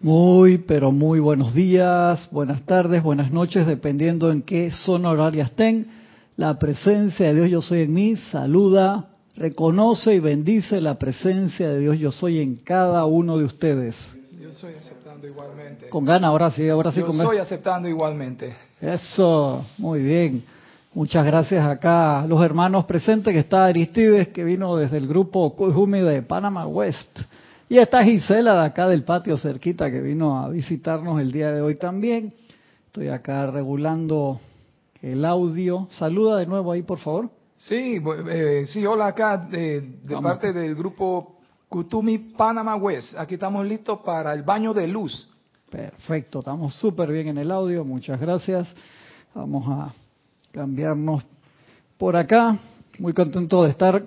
Muy, pero muy buenos días, buenas tardes, buenas noches, dependiendo en qué zona horaria estén. La presencia de Dios yo soy en mí saluda, reconoce y bendice la presencia de Dios yo soy en cada uno de ustedes. Yo estoy aceptando igualmente. Con ganas, ahora sí, ahora sí. Yo con estoy aceptando igualmente. Eso, muy bien. Muchas gracias acá a los hermanos presentes, que está Aristides, que vino desde el grupo Cujumi de Panama West. Y está Gisela de acá del patio cerquita que vino a visitarnos el día de hoy también. Estoy acá regulando el audio. Saluda de nuevo ahí, por favor. Sí, eh, sí, hola acá de, de parte del grupo Kutumi Panama West. Aquí estamos listos para el baño de luz. Perfecto, estamos súper bien en el audio. Muchas gracias. Vamos a cambiarnos por acá. Muy contento de estar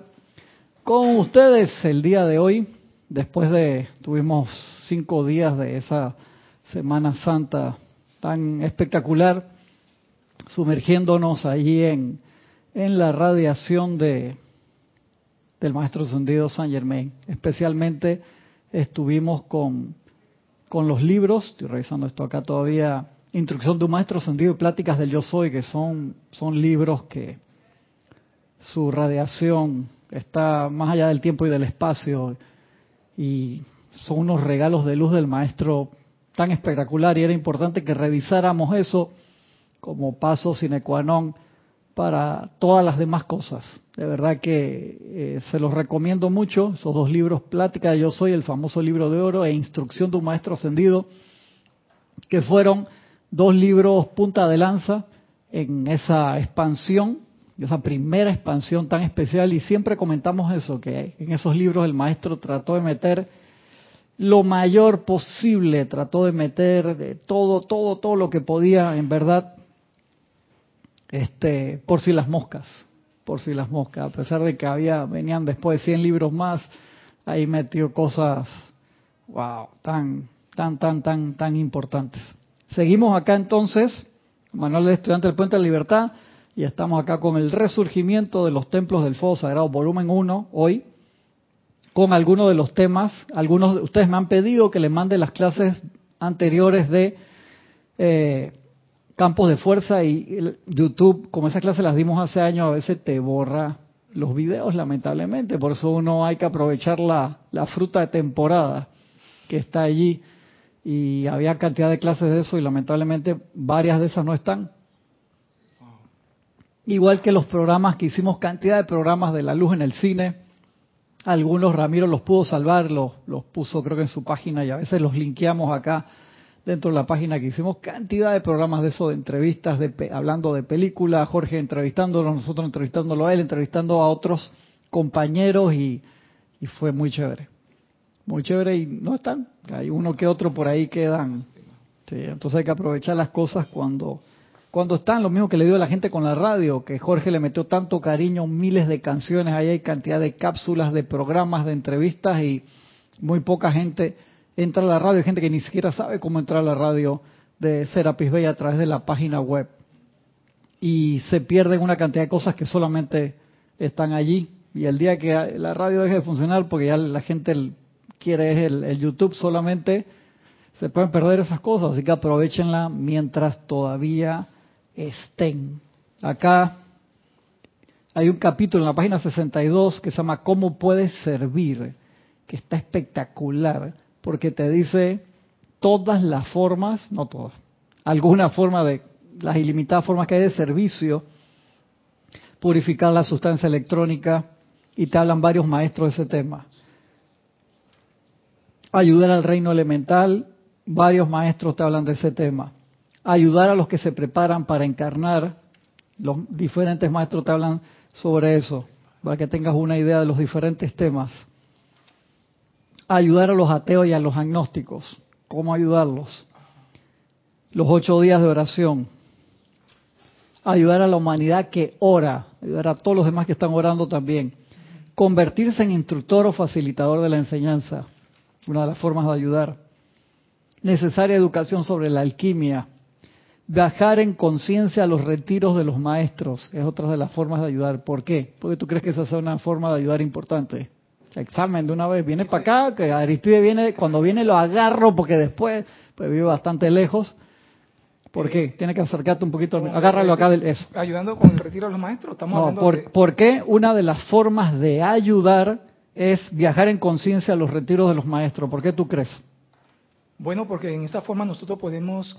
con ustedes el día de hoy después de, tuvimos cinco días de esa Semana Santa tan espectacular, sumergiéndonos allí en, en la radiación de, del Maestro Ascendido San Germain. Especialmente estuvimos con, con los libros, estoy revisando esto acá todavía, Instrucción de un Maestro Ascendido y Pláticas del Yo Soy, que son, son libros que su radiación está más allá del tiempo y del espacio y son unos regalos de luz del maestro tan espectacular y era importante que revisáramos eso como paso sine qua non para todas las demás cosas. De verdad que eh, se los recomiendo mucho, esos dos libros, Plática de Yo Soy, el famoso libro de oro, e Instrucción de un Maestro Ascendido, que fueron dos libros punta de lanza en esa expansión esa primera expansión tan especial y siempre comentamos eso, que en esos libros el maestro trató de meter lo mayor posible, trató de meter de todo, todo, todo lo que podía, en verdad, este, por si las moscas, por si las moscas, a pesar de que había, venían después de 100 libros más, ahí metió cosas, wow, tan, tan, tan, tan, tan importantes. Seguimos acá entonces, Manuel de Estudiante del Puente de la Libertad, y estamos acá con el resurgimiento de los templos del fuego sagrado, volumen 1, hoy, con algunos de los temas. Algunos de ustedes me han pedido que les mande las clases anteriores de eh, campos de fuerza y YouTube, como esas clases las dimos hace años, a veces te borra los videos, lamentablemente. Por eso uno hay que aprovechar la, la fruta de temporada que está allí. Y había cantidad de clases de eso y lamentablemente varias de esas no están Igual que los programas que hicimos, cantidad de programas de la luz en el cine. Algunos Ramiro los pudo salvar, los, los puso creo que en su página y a veces los linkeamos acá dentro de la página que hicimos. Cantidad de programas de eso, de entrevistas, de, hablando de películas, Jorge entrevistándolo, nosotros entrevistándolo a él, entrevistando a otros compañeros y, y fue muy chévere. Muy chévere y no están. Hay uno que otro por ahí quedan. Sí, entonces hay que aprovechar las cosas cuando cuando están, lo mismo que le dio a la gente con la radio, que Jorge le metió tanto cariño, miles de canciones, ahí hay cantidad de cápsulas, de programas, de entrevistas y muy poca gente entra a la radio, gente que ni siquiera sabe cómo entrar a la radio de Serapis Bay a través de la página web. Y se pierden una cantidad de cosas que solamente están allí. Y el día que la radio deje de funcionar, porque ya la gente quiere el, el YouTube solamente, se pueden perder esas cosas. Así que aprovechenla mientras todavía estén. Acá hay un capítulo en la página 62 que se llama ¿Cómo puedes servir? que está espectacular porque te dice todas las formas, no todas, alguna forma de las ilimitadas formas que hay de servicio, purificar la sustancia electrónica y te hablan varios maestros de ese tema. Ayudar al reino elemental, varios maestros te hablan de ese tema ayudar a los que se preparan para encarnar. Los diferentes maestros te hablan sobre eso, para que tengas una idea de los diferentes temas. Ayudar a los ateos y a los agnósticos. ¿Cómo ayudarlos? Los ocho días de oración. Ayudar a la humanidad que ora. Ayudar a todos los demás que están orando también. Convertirse en instructor o facilitador de la enseñanza. Una de las formas de ayudar. Necesaria educación sobre la alquimia Viajar en conciencia a los retiros de los maestros es otra de las formas de ayudar. ¿Por qué? Porque tú crees que esa es una forma de ayudar importante. examen de una vez. Viene para acá, que Aristide viene, cuando viene lo agarro porque después pues vive bastante lejos. ¿Por qué? Tiene que acercarte un poquito. Agárralo acá del eso. Ayudando con el retiro de los maestros. Estamos no, hablando por, de... ¿por qué una de las formas de ayudar es viajar en conciencia a los retiros de los maestros? ¿Por qué tú crees? Bueno, porque en esa forma nosotros podemos,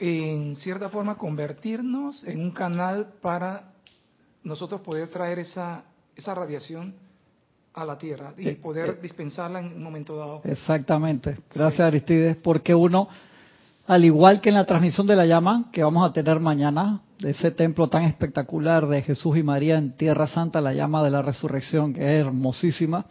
en cierta forma, convertirnos en un canal para nosotros poder traer esa, esa radiación a la Tierra y Eh, poder eh. dispensarla en un momento dado. Exactamente. Gracias, Sí. Aristides. Porque uno, al igual que en la transmisión de la llama que vamos a tener mañana, de ese templo tan espectacular de Jesús y María en Tierra Santa, la llama de la resurrección, que es hermosísima,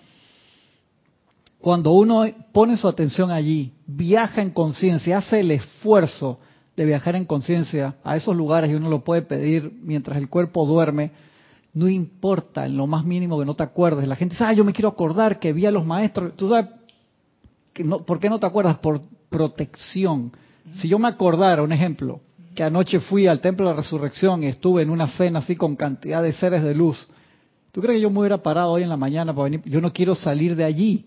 cuando uno pone su atención allí, viaja en conciencia, hace el esfuerzo de viajar en conciencia a esos lugares y uno lo puede pedir mientras el cuerpo duerme, no importa en lo más mínimo que no te acuerdes. La gente dice, ah, yo me quiero acordar que vi a los maestros. Tú sabes, que no, ¿por qué no te acuerdas? Por protección. Si yo me acordara, un ejemplo, que anoche fui al Templo de la Resurrección y estuve en una cena así con cantidad de seres de luz, ¿tú crees que yo me hubiera parado hoy en la mañana para venir? Yo no quiero salir de allí.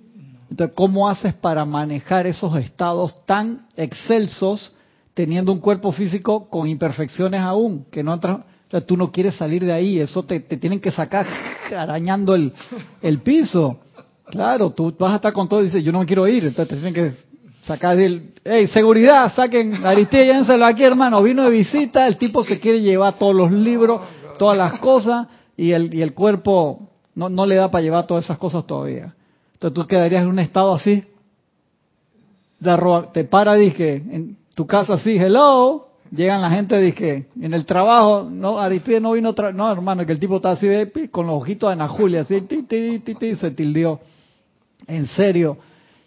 Entonces, ¿cómo haces para manejar esos estados tan excelsos teniendo un cuerpo físico con imperfecciones aún? Que no han o sea, tú no quieres salir de ahí, eso te, te tienen que sacar arañando el, el piso. Claro, tú vas a estar con todo y dices, yo no quiero ir, entonces te tienen que sacar del... ¡Ey, seguridad! Saquen, Aristide, llévenselo aquí, hermano, vino de visita, el tipo se quiere llevar todos los libros, todas las cosas, y el, y el cuerpo no, no le da para llevar todas esas cosas todavía. Entonces tú quedarías en un estado así, de arroba- te para, en tu casa así, hello, llegan la gente, dije, en el trabajo, no, Aristide no vino, otra no, hermano, que el tipo está así de, con los ojitos de Ana Julia, así, ti, ti, ti, ti, se tildió. En serio,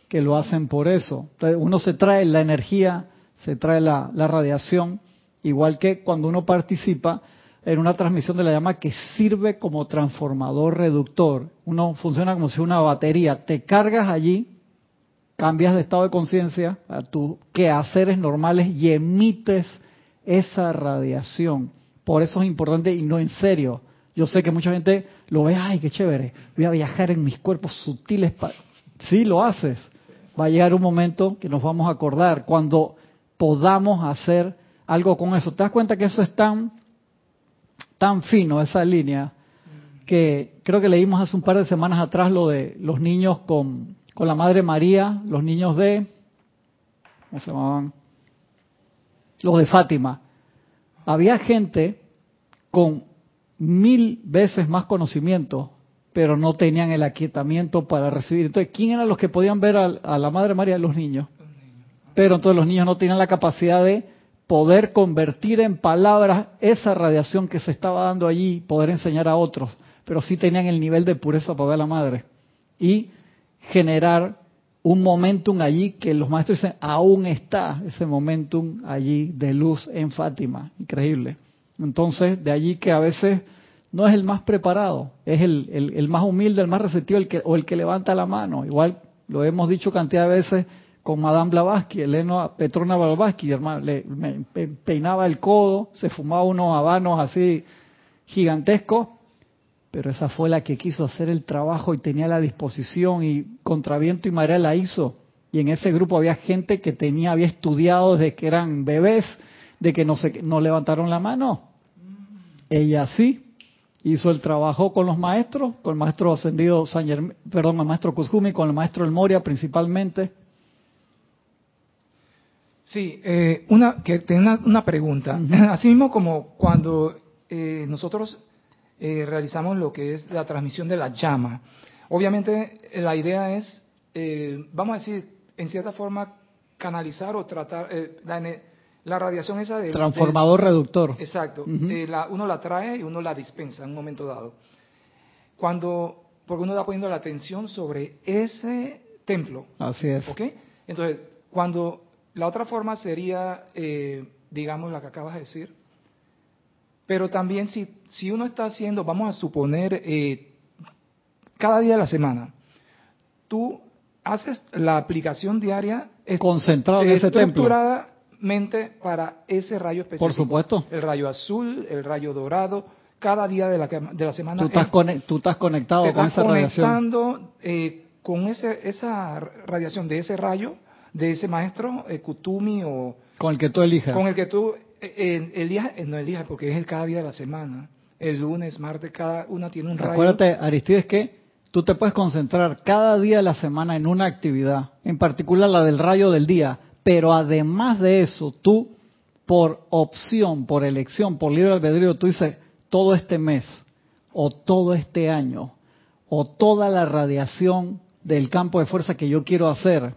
que lo hacen por eso. Entonces, uno se trae la energía, se trae la radiación, igual que cuando uno participa en una transmisión de la llama que sirve como transformador reductor. Uno funciona como si una batería. Te cargas allí, cambias de estado de conciencia a tus quehaceres normales y emites esa radiación. Por eso es importante y no en serio. Yo sé que mucha gente lo ve, ay, qué chévere, voy a viajar en mis cuerpos sutiles. pa-". Sí, lo haces. Va a llegar un momento que nos vamos a acordar cuando podamos hacer algo con eso. ¿Te das cuenta que eso es tan, tan fino, esa línea, que creo que leímos hace un par de semanas atrás lo de los niños con, con la Madre María, los niños de, ¿cómo se llamaban? Los de Fátima. Había gente con mil veces más conocimiento, pero no tenían el aquietamiento para recibir. Entonces, ¿quién eran los que podían ver a, la Madre María? Los niños. Pero entonces los niños no tenían la capacidad de poder convertir en palabras esa radiación que se estaba dando allí, poder enseñar a otros, pero sí tenían el nivel de pureza para ver a la madre y generar un momentum allí que los maestros dicen, aún está ese momentum allí de luz en Fátima, increíble. Entonces, de allí que a veces no es el más preparado, es el, más humilde, el más receptivo, el que, o el que levanta la mano. Igual lo hemos dicho cantidad de veces con Madame Blavatsky, Elena Petrona Blavatsky, hermano, le, me- pe- peinaba el codo, se fumaba unos habanos así gigantescos, pero esa fue la que quiso hacer el trabajo y tenía la disposición y contra viento y marea la hizo. Y en ese grupo había gente que tenía, había estudiado desde que eran bebés, de que no se, no levantaron la mano. Ella sí hizo el trabajo con los maestros, con el maestro ascendido San Germ- perdón, el maestro Kuzumi, con el maestro El Moria principalmente. Sí, eh, una, que tengo una, una pregunta. Así mismo como cuando eh, nosotros eh, realizamos lo que es la transmisión de la llama, obviamente la idea es, eh, vamos a decir, en cierta forma, canalizar o tratar eh, la, radiación esa de... Transformador reductor. exacto. Eh, la- uno la trae y uno la dispensa en un momento dado. Cuando, porque uno está poniendo la atención sobre ese templo, Así es. ¿Ok? Entonces, cuando la otra forma sería, eh, digamos, la que acabas de decir, pero también si, si uno está haciendo, vamos a suponer, eh, cada día de la semana, tú haces la aplicación diaria Concentrado en ese templo. estructuradamente para ese rayo específico. Por supuesto. El rayo azul, el rayo dorado, cada día de la, de la semana. Tú estás, tú estás conectado con esa radiación. Eh, con ese, esa radiación de ese rayo, de ese maestro eh, Kutumi o... Con el que tú elijas. Con el que tú eh, elijas, no elijas porque es el cada día de la semana. El lunes, martes, cada una tiene un rayo. Acuérdate, Aristides, que tú te puedes concentrar cada día de la semana en una actividad, en particular la del rayo del día, pero además de eso, tú por opción, por elección, por libre albedrío, tú dices, todo este mes, o todo este año, o toda la radiación del campo de fuerza que yo quiero hacer,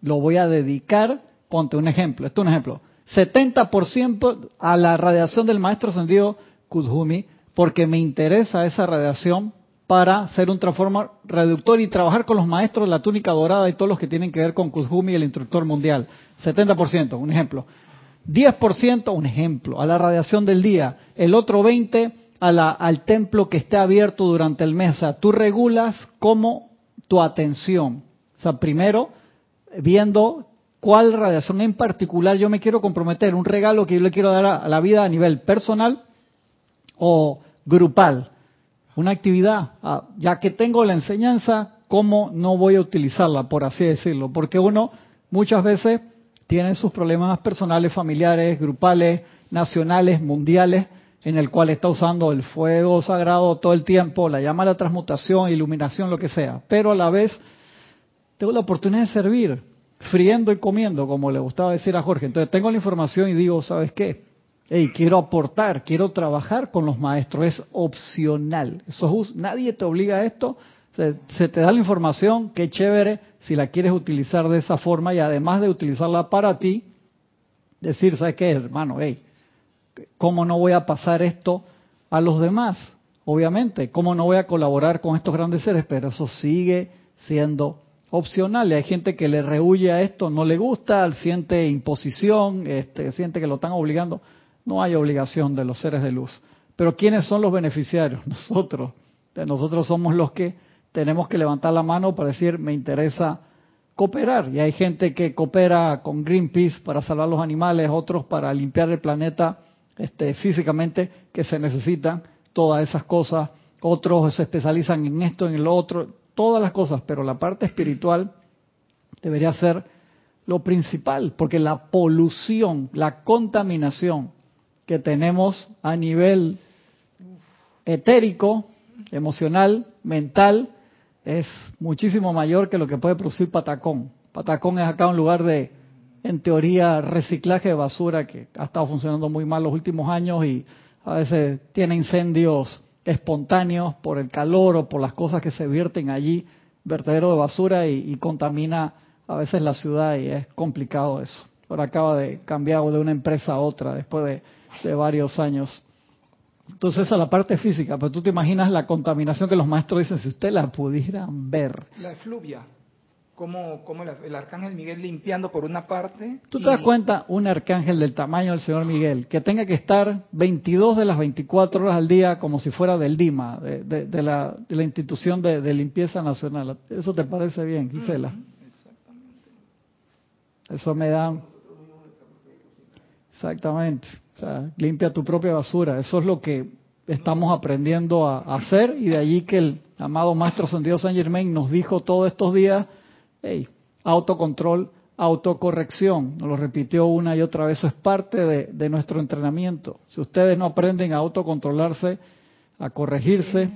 lo voy a dedicar, ponte un ejemplo, esto es un ejemplo, 70% a la radiación del maestro ascendido Kudhumi, porque me interesa esa radiación para ser un transformador reductor y trabajar con los maestros la túnica dorada y todos los que tienen que ver con Kuzumi, el instructor mundial. 70%, un ejemplo. 10%, un ejemplo, a la radiación del día. El otro 20% a la, al templo que esté abierto durante el mes. O tú regulas como tu atención. O sea, primero, viendo cuál radiación en particular yo me quiero comprometer, un regalo que yo le quiero dar a la vida a nivel personal o grupal una actividad, ah, ya que tengo la enseñanza, ¿cómo no voy a utilizarla, por así decirlo? Porque uno muchas veces tiene sus problemas personales, familiares, grupales, nacionales, mundiales, en el cual está usando el fuego sagrado todo el tiempo, la llama de la transmutación, iluminación, lo que sea. Pero a la vez tengo la oportunidad de servir, friendo y comiendo, como le gustaba decir a Jorge. Entonces tengo la información y digo, ¿sabes qué? hey, quiero aportar, quiero trabajar con los maestros, es opcional. Eso nadie te obliga a esto, se, te da la información, qué chévere, si la quieres utilizar de esa forma y además de utilizarla para ti, decir, ¿sabes qué, hermano? Hey, ¿cómo no voy a pasar esto a los demás? Obviamente, ¿cómo no voy a colaborar con estos grandes seres? Pero eso sigue siendo opcional. Hay gente que le rehuye a esto, no le gusta, siente imposición, este, siente que lo están obligando. No hay obligación de los seres de luz. Pero ¿quiénes son los beneficiarios? Nosotros. Nosotros somos los que tenemos que levantar la mano para decir, me interesa cooperar. Y hay gente que coopera con Greenpeace para salvar los animales, otros para limpiar el planeta este, físicamente, que se necesitan todas esas cosas. Otros se especializan en esto, en lo otro, todas las cosas, pero la parte espiritual debería ser lo principal, porque la polución, la contaminación que tenemos a nivel etérico, emocional, mental, es muchísimo mayor que lo que puede producir Patacón. Patacón es acá un lugar de, en teoría, reciclaje de basura que ha estado funcionando muy mal los últimos años y a veces tiene incendios espontáneos por el calor o por las cosas que se vierten allí, vertedero de basura y, contamina a veces la ciudad y es complicado eso. Ahora acaba de cambiar de una empresa a otra después de varios años. Entonces, esa es la parte física, pero tú te imaginas la contaminación que los maestros dicen, si usted la pudieran ver. La efluvia, como, como el arcángel Miguel limpiando por una parte. Tú te das cuenta, un arcángel del tamaño del señor Miguel, que tenga que estar 22 de las 24 horas al día como si fuera del DIMA, de, la, de la, institución de, limpieza nacional. ¿Eso te parece bien, Gisela? exactamente. Eso me da... Exactamente. O sea, limpia tu propia basura. Eso es lo que estamos aprendiendo a hacer y de allí que el amado Maestro Santiago San Germain nos dijo todos estos días, hey, autocontrol, autocorrección. Nos lo repitió una y otra vez. Eso es parte de, nuestro entrenamiento. Si ustedes no aprenden a autocontrolarse, a corregirse.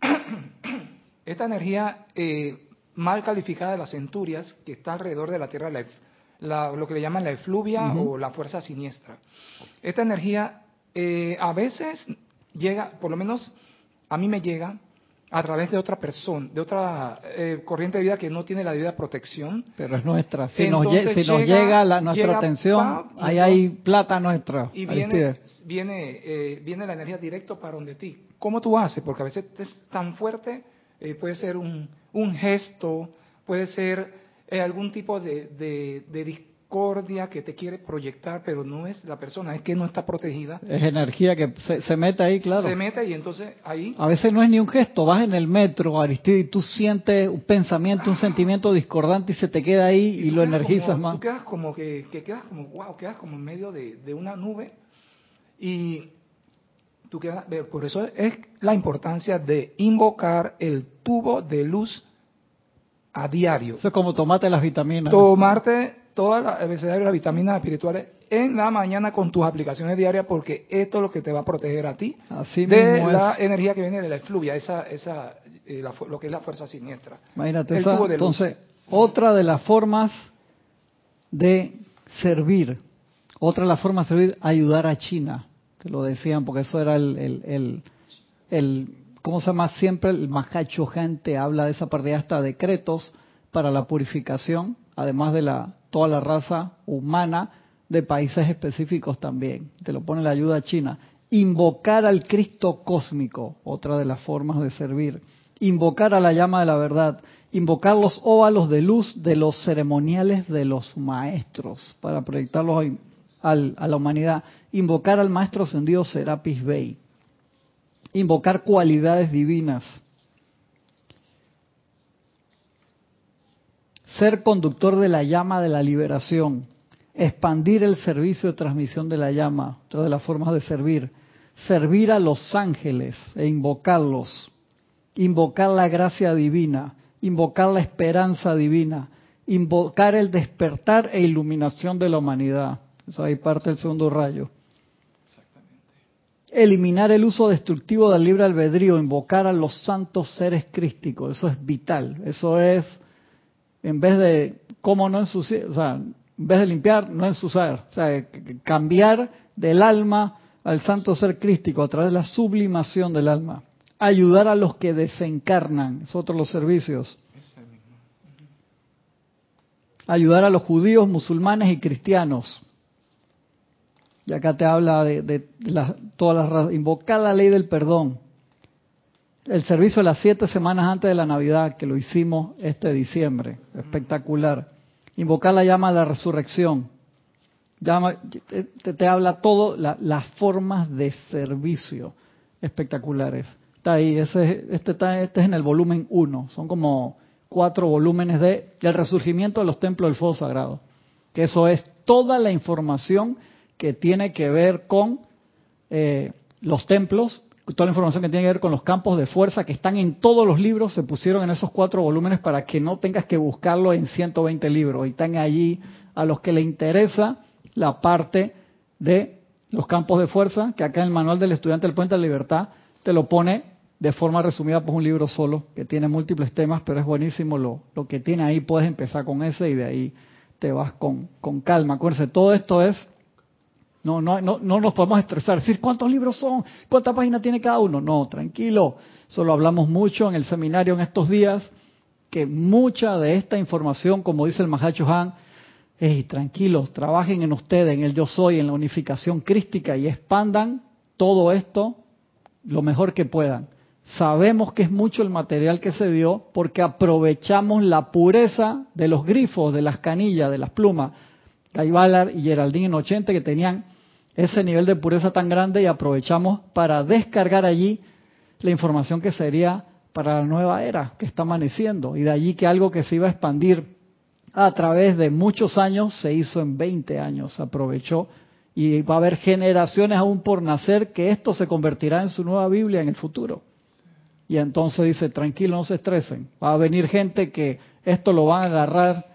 Esta energía eh, mal calificada de las centurias que está alrededor de la Tierra, la lo que le llaman la efluvia o la fuerza siniestra. Esta energía eh, a veces llega, por lo menos a mí me llega, a través de otra persona, de otra eh, corriente de vida que no tiene la debida protección. Pero es nuestra. Si, nos, llega, la, nuestra atención, ahí hay plata nuestra. Y viene, viene, eh, viene la energía directo para donde ti. ¿Cómo tú haces? Porque a veces es tan fuerte, puede ser un, un gesto, puede ser algún tipo de, discordia que te quiere proyectar, pero no es la persona, es que no está protegida. Es energía que se, mete ahí, claro. Se mete y entonces ahí... A veces no es ni un gesto, vas en el metro, Aristide, y tú sientes un pensamiento, un sentimiento discordante y se te queda ahí y, lo energizas más. Tú quedas como que, quedas como, wow, quedas como en medio de, de una nube y Tú quedas, por eso es la importancia de invocar el tubo de luz a diario. Eso es como tomarte las vitaminas. Tomarte todas las, las vitaminas espirituales en la mañana con tus aplicaciones diarias porque esto es lo que te va a proteger a ti Así de mismo la es. energía que viene de la efluvia, esa, esa, eh, la lo que es la fuerza siniestra. Imagínate, esa- entonces, otra de las formas de servir, otra de las formas de servir, ayudar a China. Te lo decían, porque eso era el, el, el, el- ¿cómo se llama? Siempre el Mahacho gente habla de esa parte, hasta decretos para la purificación, además de la toda la raza humana de países específicos también. Te lo pone la ayuda a China. Invocar al Cristo cósmico, otra de las formas de servir. Invocar a la llama de la verdad. Invocar los óvalos de luz de los ceremoniales de los maestros para proyectarlos al- a la humanidad. Invocar al maestro ascendido Serapis Bey. Invocar cualidades divinas. Ser conductor de la llama de la liberación. Expandir el servicio de transmisión de la llama. Otra de las formas de servir. Servir a los ángeles e invocarlos. Invocar la gracia divina. Invocar la esperanza divina. Invocar el despertar e iluminación de la humanidad. Eso ahí parte el segundo rayo. Eliminar el uso destructivo del libre albedrío, invocar a los santos seres crísticos, eso es vital, eso es, en vez de, ¿cómo no ensuciar? O sea, en vez de limpiar, no ensuciar, o sea, cambiar del alma al santo ser crístico a través de la sublimación del alma. Ayudar a los que desencarnan, es otro de los servicios. Ayudar a los judíos, musulmanes y cristianos. Y acá te habla de, de, de las- todas las razas. Invocar la ley del perdón. El servicio de las siete semanas antes de la Navidad, que lo hicimos este diciembre. Espectacular. Invocar la llama de la resurrección. Llama, te, te- te habla todo, la- las formas de servicio espectaculares. Está ahí, ese, este, está, este es en el volumen 1. Son como cuatro volúmenes de el resurgimiento de los templos del fuego sagrado. Que eso es toda la información que tiene que ver con eh, los templos, toda la información que tiene que ver con los campos de fuerza que están en todos los libros, se pusieron en esos cuatro volúmenes para que no tengas que buscarlo en 120 libros. Y están allí a los que le interesa la parte de los campos de fuerza, que acá en el manual del estudiante del Puente de la Libertad te lo pone de forma resumida por un libro solo, que tiene múltiples temas, pero es buenísimo lo, lo que tiene ahí. Puedes empezar con ese y de ahí te vas con, con calma. Acuérdense, todo esto es no, no, no, no nos podemos estresar, decir cuántos libros son, cuántas páginas tiene cada uno. No, tranquilo. Solo hablamos mucho en el seminario en estos días que mucha de esta información, como dice el Mahacho Han, hey, tranquilos, trabajen en ustedes, en el yo soy, en la unificación crística y expandan todo esto lo mejor que puedan. Sabemos que es mucho el material que se dio porque aprovechamos la pureza de los grifos, de las canillas, de las plumas. Guy y Geraldine en 80 que tenían ese nivel de pureza tan grande y aprovechamos para descargar allí la información que sería para la nueva era que está amaneciendo. Y de allí que algo que se iba a expandir a través de muchos años se hizo en 20 años, aprovechó y va a haber generaciones aún por nacer que esto se convertirá en su nueva Biblia en el futuro. Y entonces dice, tranquilo, no se estresen, va a venir gente que esto lo van a agarrar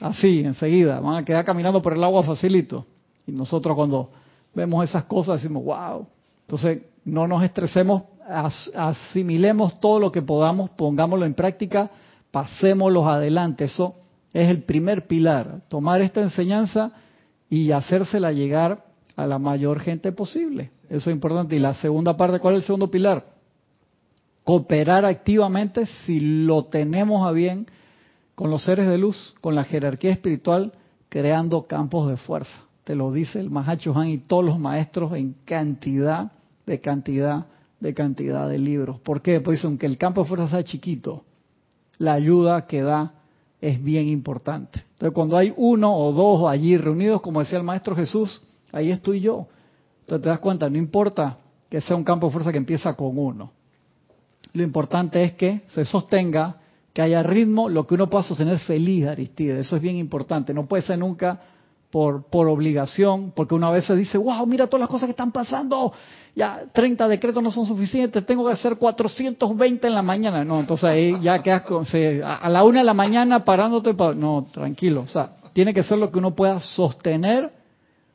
así enseguida, van a quedar caminando por el agua facilito. Y nosotros cuando vemos esas cosas decimos, wow. Entonces no nos estresemos, as- asimilemos todo lo que podamos, pongámoslo en práctica, pasémoslos adelante. Eso es el primer pilar, tomar esta enseñanza y hacérsela llegar a la mayor gente posible. Eso es importante. Y la segunda parte, ¿cuál es el segundo pilar? Cooperar activamente si lo tenemos a bien con los seres de luz, con la jerarquía espiritual, creando campos de fuerza. Te lo dice el Mahacho Han y todos los maestros en cantidad de cantidad de cantidad de libros. ¿Por qué? Pues dice, aunque el campo de fuerza sea chiquito, la ayuda que da es bien importante. Entonces, cuando hay uno o dos allí reunidos, como decía el Maestro Jesús, ahí estoy yo. Entonces, te das cuenta, no importa que sea un campo de fuerza que empieza con uno. Lo importante es que se sostenga, que haya ritmo, lo que uno pueda sostener feliz, Aristide. Eso es bien importante. No puede ser nunca por, por obligación, porque una vez se dice, wow, mira todas las cosas que están pasando, ya 30 decretos no son suficientes, tengo que hacer 420 en la mañana. No, entonces ahí ya quedas con, a la una de la mañana parándote, no, tranquilo, o sea, tiene que ser lo que uno pueda sostener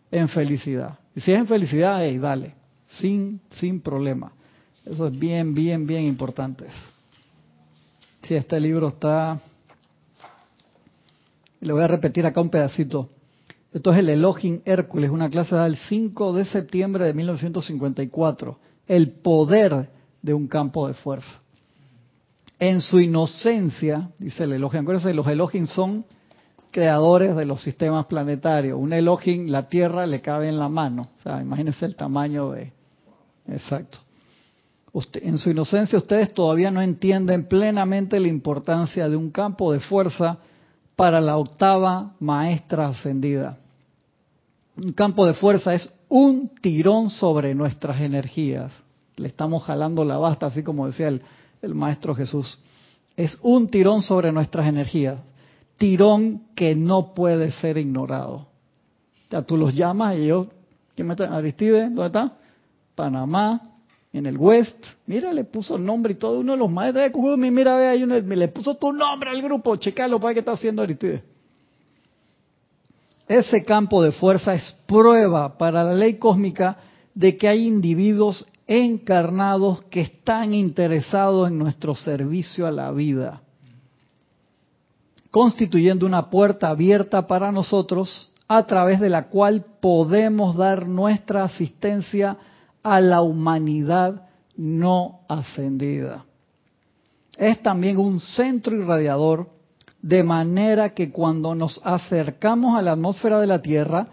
en felicidad. Y si es en felicidad, hey, dale, sin, sin problema. Eso es bien, bien, bien importante. Si este libro está le voy a repetir acá un pedacito. Esto es el Elohim Hércules, una clase del 5 de septiembre de 1954. El poder de un campo de fuerza. En su inocencia, dice el Elohim, acuérdense, los Elohim son creadores de los sistemas planetarios. Un Elohim, la Tierra le cabe en la mano. O sea, imagínense el tamaño de... Exacto. En su inocencia ustedes todavía no entienden plenamente la importancia de un campo de fuerza para la octava maestra ascendida. Un campo de fuerza es un tirón sobre nuestras energías. Le estamos jalando la basta, así como decía el, maestro Jesús. Es un tirón sobre nuestras energías. Tirón que no puede ser ignorado. O sea, tú los llamas y yo, ¿quién me está? Aristide, ¿dónde está? Panamá, en el West, mira, le puso nombre y todo, uno de los maestros de Kugumi, mira, ve, ahí uno, le puso tu nombre al grupo, checalo para qué está haciendo ahorita. Ese campo de fuerza es prueba para la ley cósmica de que hay individuos encarnados que están interesados en nuestro servicio a la vida, constituyendo una puerta abierta para nosotros a través de la cual podemos dar nuestra asistencia a la humanidad no ascendida. Es también un centro irradiador, de manera que cuando nos acercamos a la atmósfera de la Tierra,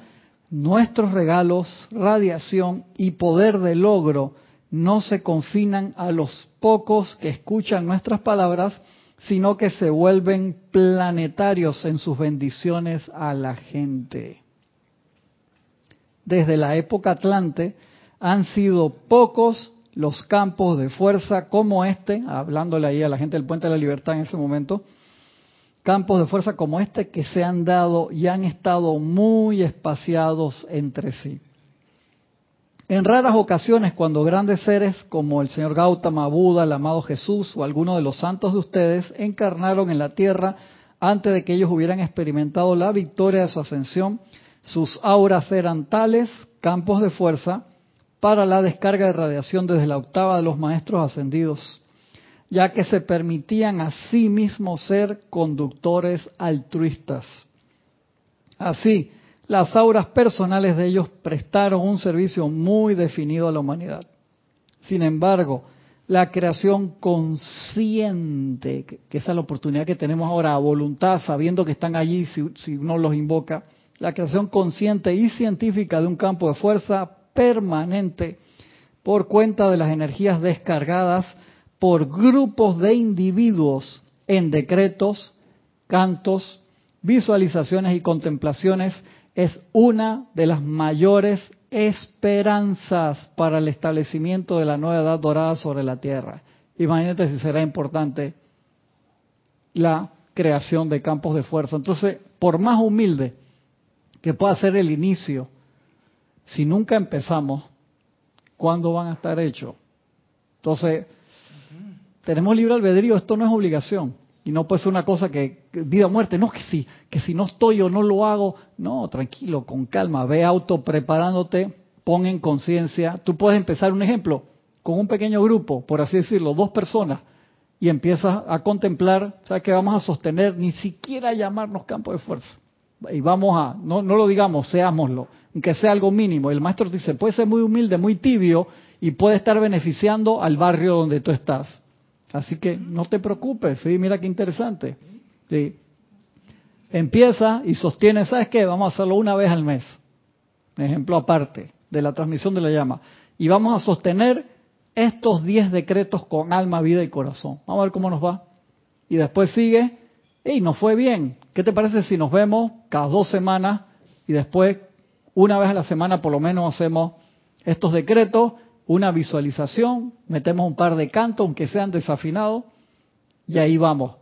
nuestros regalos, radiación y poder de logro no se confinan a los pocos que escuchan nuestras palabras, sino que se vuelven planetarios en sus bendiciones a la gente. Desde la época Atlante, han sido pocos los campos de fuerza como este, hablándole ahí a la gente del Puente de la Libertad en ese momento, campos de fuerza como este que se han dado y han estado muy espaciados entre sí. En raras ocasiones, cuando grandes seres como el señor Gautama, Buda, el amado Jesús o alguno de los santos de ustedes encarnaron en la tierra antes de que ellos hubieran experimentado la victoria de su ascensión, sus auras eran tales campos de fuerza para la descarga de radiación desde la octava de los maestros ascendidos, ya que se permitían a sí mismos ser conductores altruistas. Así, las auras personales de ellos prestaron un servicio muy definido a la humanidad. Sin embargo, la creación consciente, que es la oportunidad que tenemos ahora a voluntad, sabiendo que están allí si, si uno los invoca, la creación consciente y científica de un campo de fuerza permanente por cuenta de las energías descargadas por grupos de individuos en decretos, cantos, visualizaciones y contemplaciones es una de las mayores esperanzas para el establecimiento de la nueva edad dorada sobre la tierra. Imagínate si será importante la creación de campos de fuerza. Entonces, por más humilde que pueda ser el inicio si nunca empezamos, ¿cuándo van a estar hechos? Entonces, tenemos libre albedrío, esto no es obligación. Y no puede ser una cosa que, vida o muerte, no, que si, que si no estoy o no lo hago, no, tranquilo, con calma, ve auto preparándote, pon en conciencia. Tú puedes empezar un ejemplo con un pequeño grupo, por así decirlo, dos personas, y empiezas a contemplar, ¿sabes que vamos a sostener? Ni siquiera llamarnos campo de fuerza. Y vamos a, no, no lo digamos, seámoslo que sea algo mínimo. El maestro dice, puede ser muy humilde, muy tibio y puede estar beneficiando al barrio donde tú estás. Así que no te preocupes, ¿sí? Mira qué interesante. ¿sí? Empieza y sostiene, ¿sabes qué? Vamos a hacerlo una vez al mes. Ejemplo aparte de la transmisión de la llama. Y vamos a sostener estos 10 decretos con alma, vida y corazón. Vamos a ver cómo nos va. Y después sigue, y nos fue bien. ¿Qué te parece si nos vemos cada dos semanas y después una vez a la semana por lo menos hacemos estos decretos, una visualización, metemos un par de cantos, aunque sean desafinados, y ahí vamos.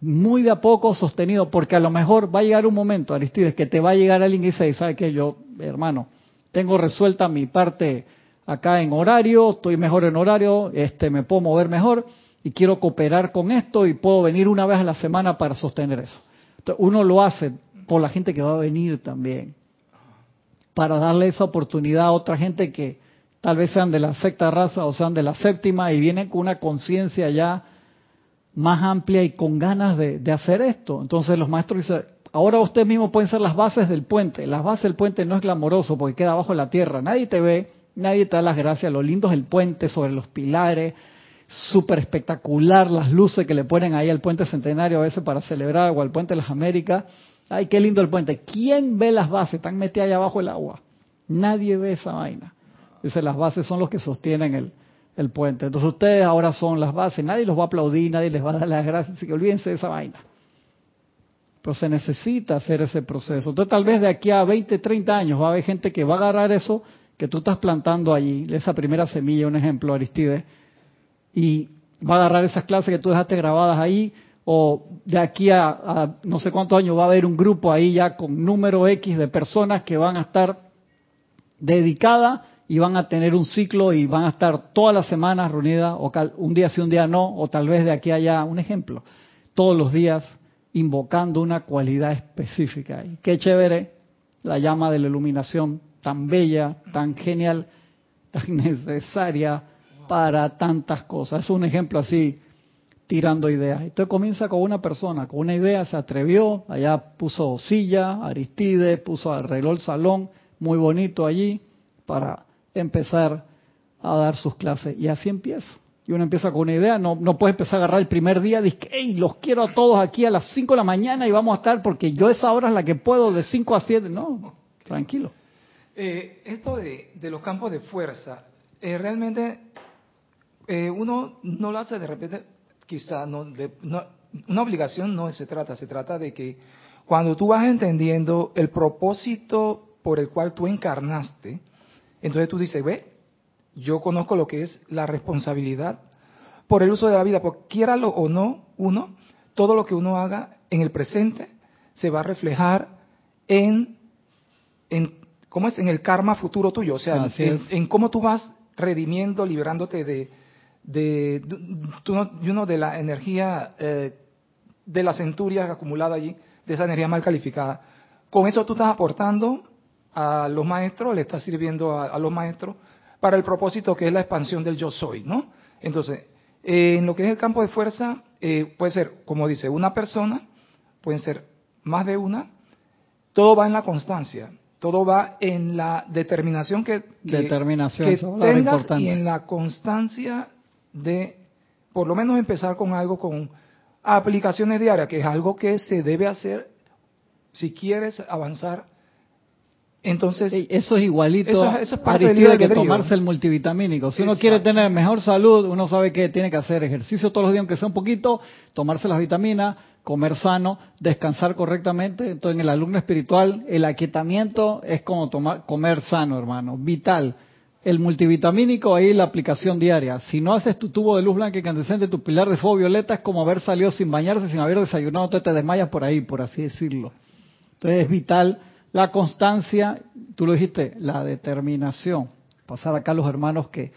muy de a poco sostenido, porque a lo mejor va a llegar un momento, Aristides, que te va a llegar alguien y dice, ¿sabe qué? Yo, hermano, tengo resuelta mi parte acá en horario, estoy mejor en horario, este, me puedo mover mejor y quiero cooperar con esto y puedo venir una vez a la semana para sostener eso. Entonces, uno lo hace por la gente que va a venir también, para darle esa oportunidad a otra gente que tal vez sean de la sexta raza o sean de la séptima y vienen con una conciencia ya más amplia y con ganas de, hacer esto. Entonces los maestros dicen, ahora ustedes mismos pueden ser las bases del puente. Las bases del puente no es glamoroso porque queda abajo la tierra. Nadie te ve, nadie te da las gracias. Lo lindo es el puente sobre los pilares, súper espectacular las luces que le ponen ahí al puente centenario a veces para celebrar o al puente de las Américas. Ay, qué lindo el puente. ¿Quién ve las bases? Están metidas ahí abajo el agua. Nadie ve esa vaina. Dice, las bases son los que sostienen el, el puente. Entonces ustedes ahora son las bases, nadie los va a aplaudir, nadie les va a dar las gracias, así que olvídense de esa vaina. Pero se necesita hacer ese proceso. Entonces tal vez de aquí a 20, 30 años va a haber gente que va a agarrar eso que tú estás plantando allí, esa primera semilla, un ejemplo, Aristides, y va a agarrar esas clases que tú dejaste grabadas ahí, o de aquí a, no sé cuántos años va a haber un grupo ahí ya con número X de personas que van a estar dedicadas y van a tener un ciclo y van a estar todas las semanas reunidas, o un día sí, un día no, o tal vez de aquí a allá, un ejemplo, todos los días invocando una cualidad específica. Y qué chévere la llama de la iluminación, tan bella, tan genial, tan necesaria para tantas cosas. Es un ejemplo así, tirando ideas. Entonces comienza con una persona, con una idea, se atrevió, allá puso silla, Aristide, puso, arregló el salón, muy bonito allí, para empezar a dar sus clases. Y así empieza. Y uno empieza con una idea, no, no puedes empezar a agarrar el primer día, dice, hey, los quiero a todos aquí a las 5 de la mañana y vamos a estar porque yo esa hora es la que puedo de 5 a 7. No, tranquilo. Eh, esto de, los campos de fuerza, eh, realmente eh, uno no lo hace de repente, quizá, no, no, una obligación no se trata, se trata de que cuando tú vas entendiendo el propósito por el cual tú encarnaste, entonces tú dices, ve, yo conozco lo que es la responsabilidad por el uso de la vida, porque quiéralo o no, uno, todo lo que uno haga en el presente se va a reflejar en, en ¿cómo es? En el karma futuro tuyo, o sea, en, cómo tú vas redimiendo, liberándote de, de, uno de la energía eh, de la centuria acumulada allí, de esa energía mal calificada. Con eso tú estás aportando a los maestros, le está sirviendo a, los maestros para el propósito que es la expansión del yo soy, ¿no? Entonces, en lo que es el campo de fuerza, eh, puede ser, como dice, una persona, pueden ser más de una, todo va en la constancia, todo va en la determinación que, determinación, tengas y en la constancia de, por lo menos empezar con algo con aplicaciones diarias, que es algo que se debe hacer si quieres avanzar entonces, eso es igualito eso, es parte de que tomarse el multivitamínico. Si uno quiere tener mejor salud, uno sabe que tiene que hacer ejercicio todos los días, aunque sea un poquito, tomarse las vitaminas, comer sano, descansar correctamente. Entonces, en el alumno espiritual, el aquietamiento es como tomar, comer sano, hermano, vital. El multivitamínico, ahí la aplicación diaria. Si no haces tu tubo de luz blanca incandescente, tu pilar de fuego violeta, es como haber salido sin bañarse, sin haber desayunado, entonces te desmayas por ahí, por así decirlo. Entonces, es vital la constancia, tú lo dijiste, la determinación. Pasar acá los hermanos que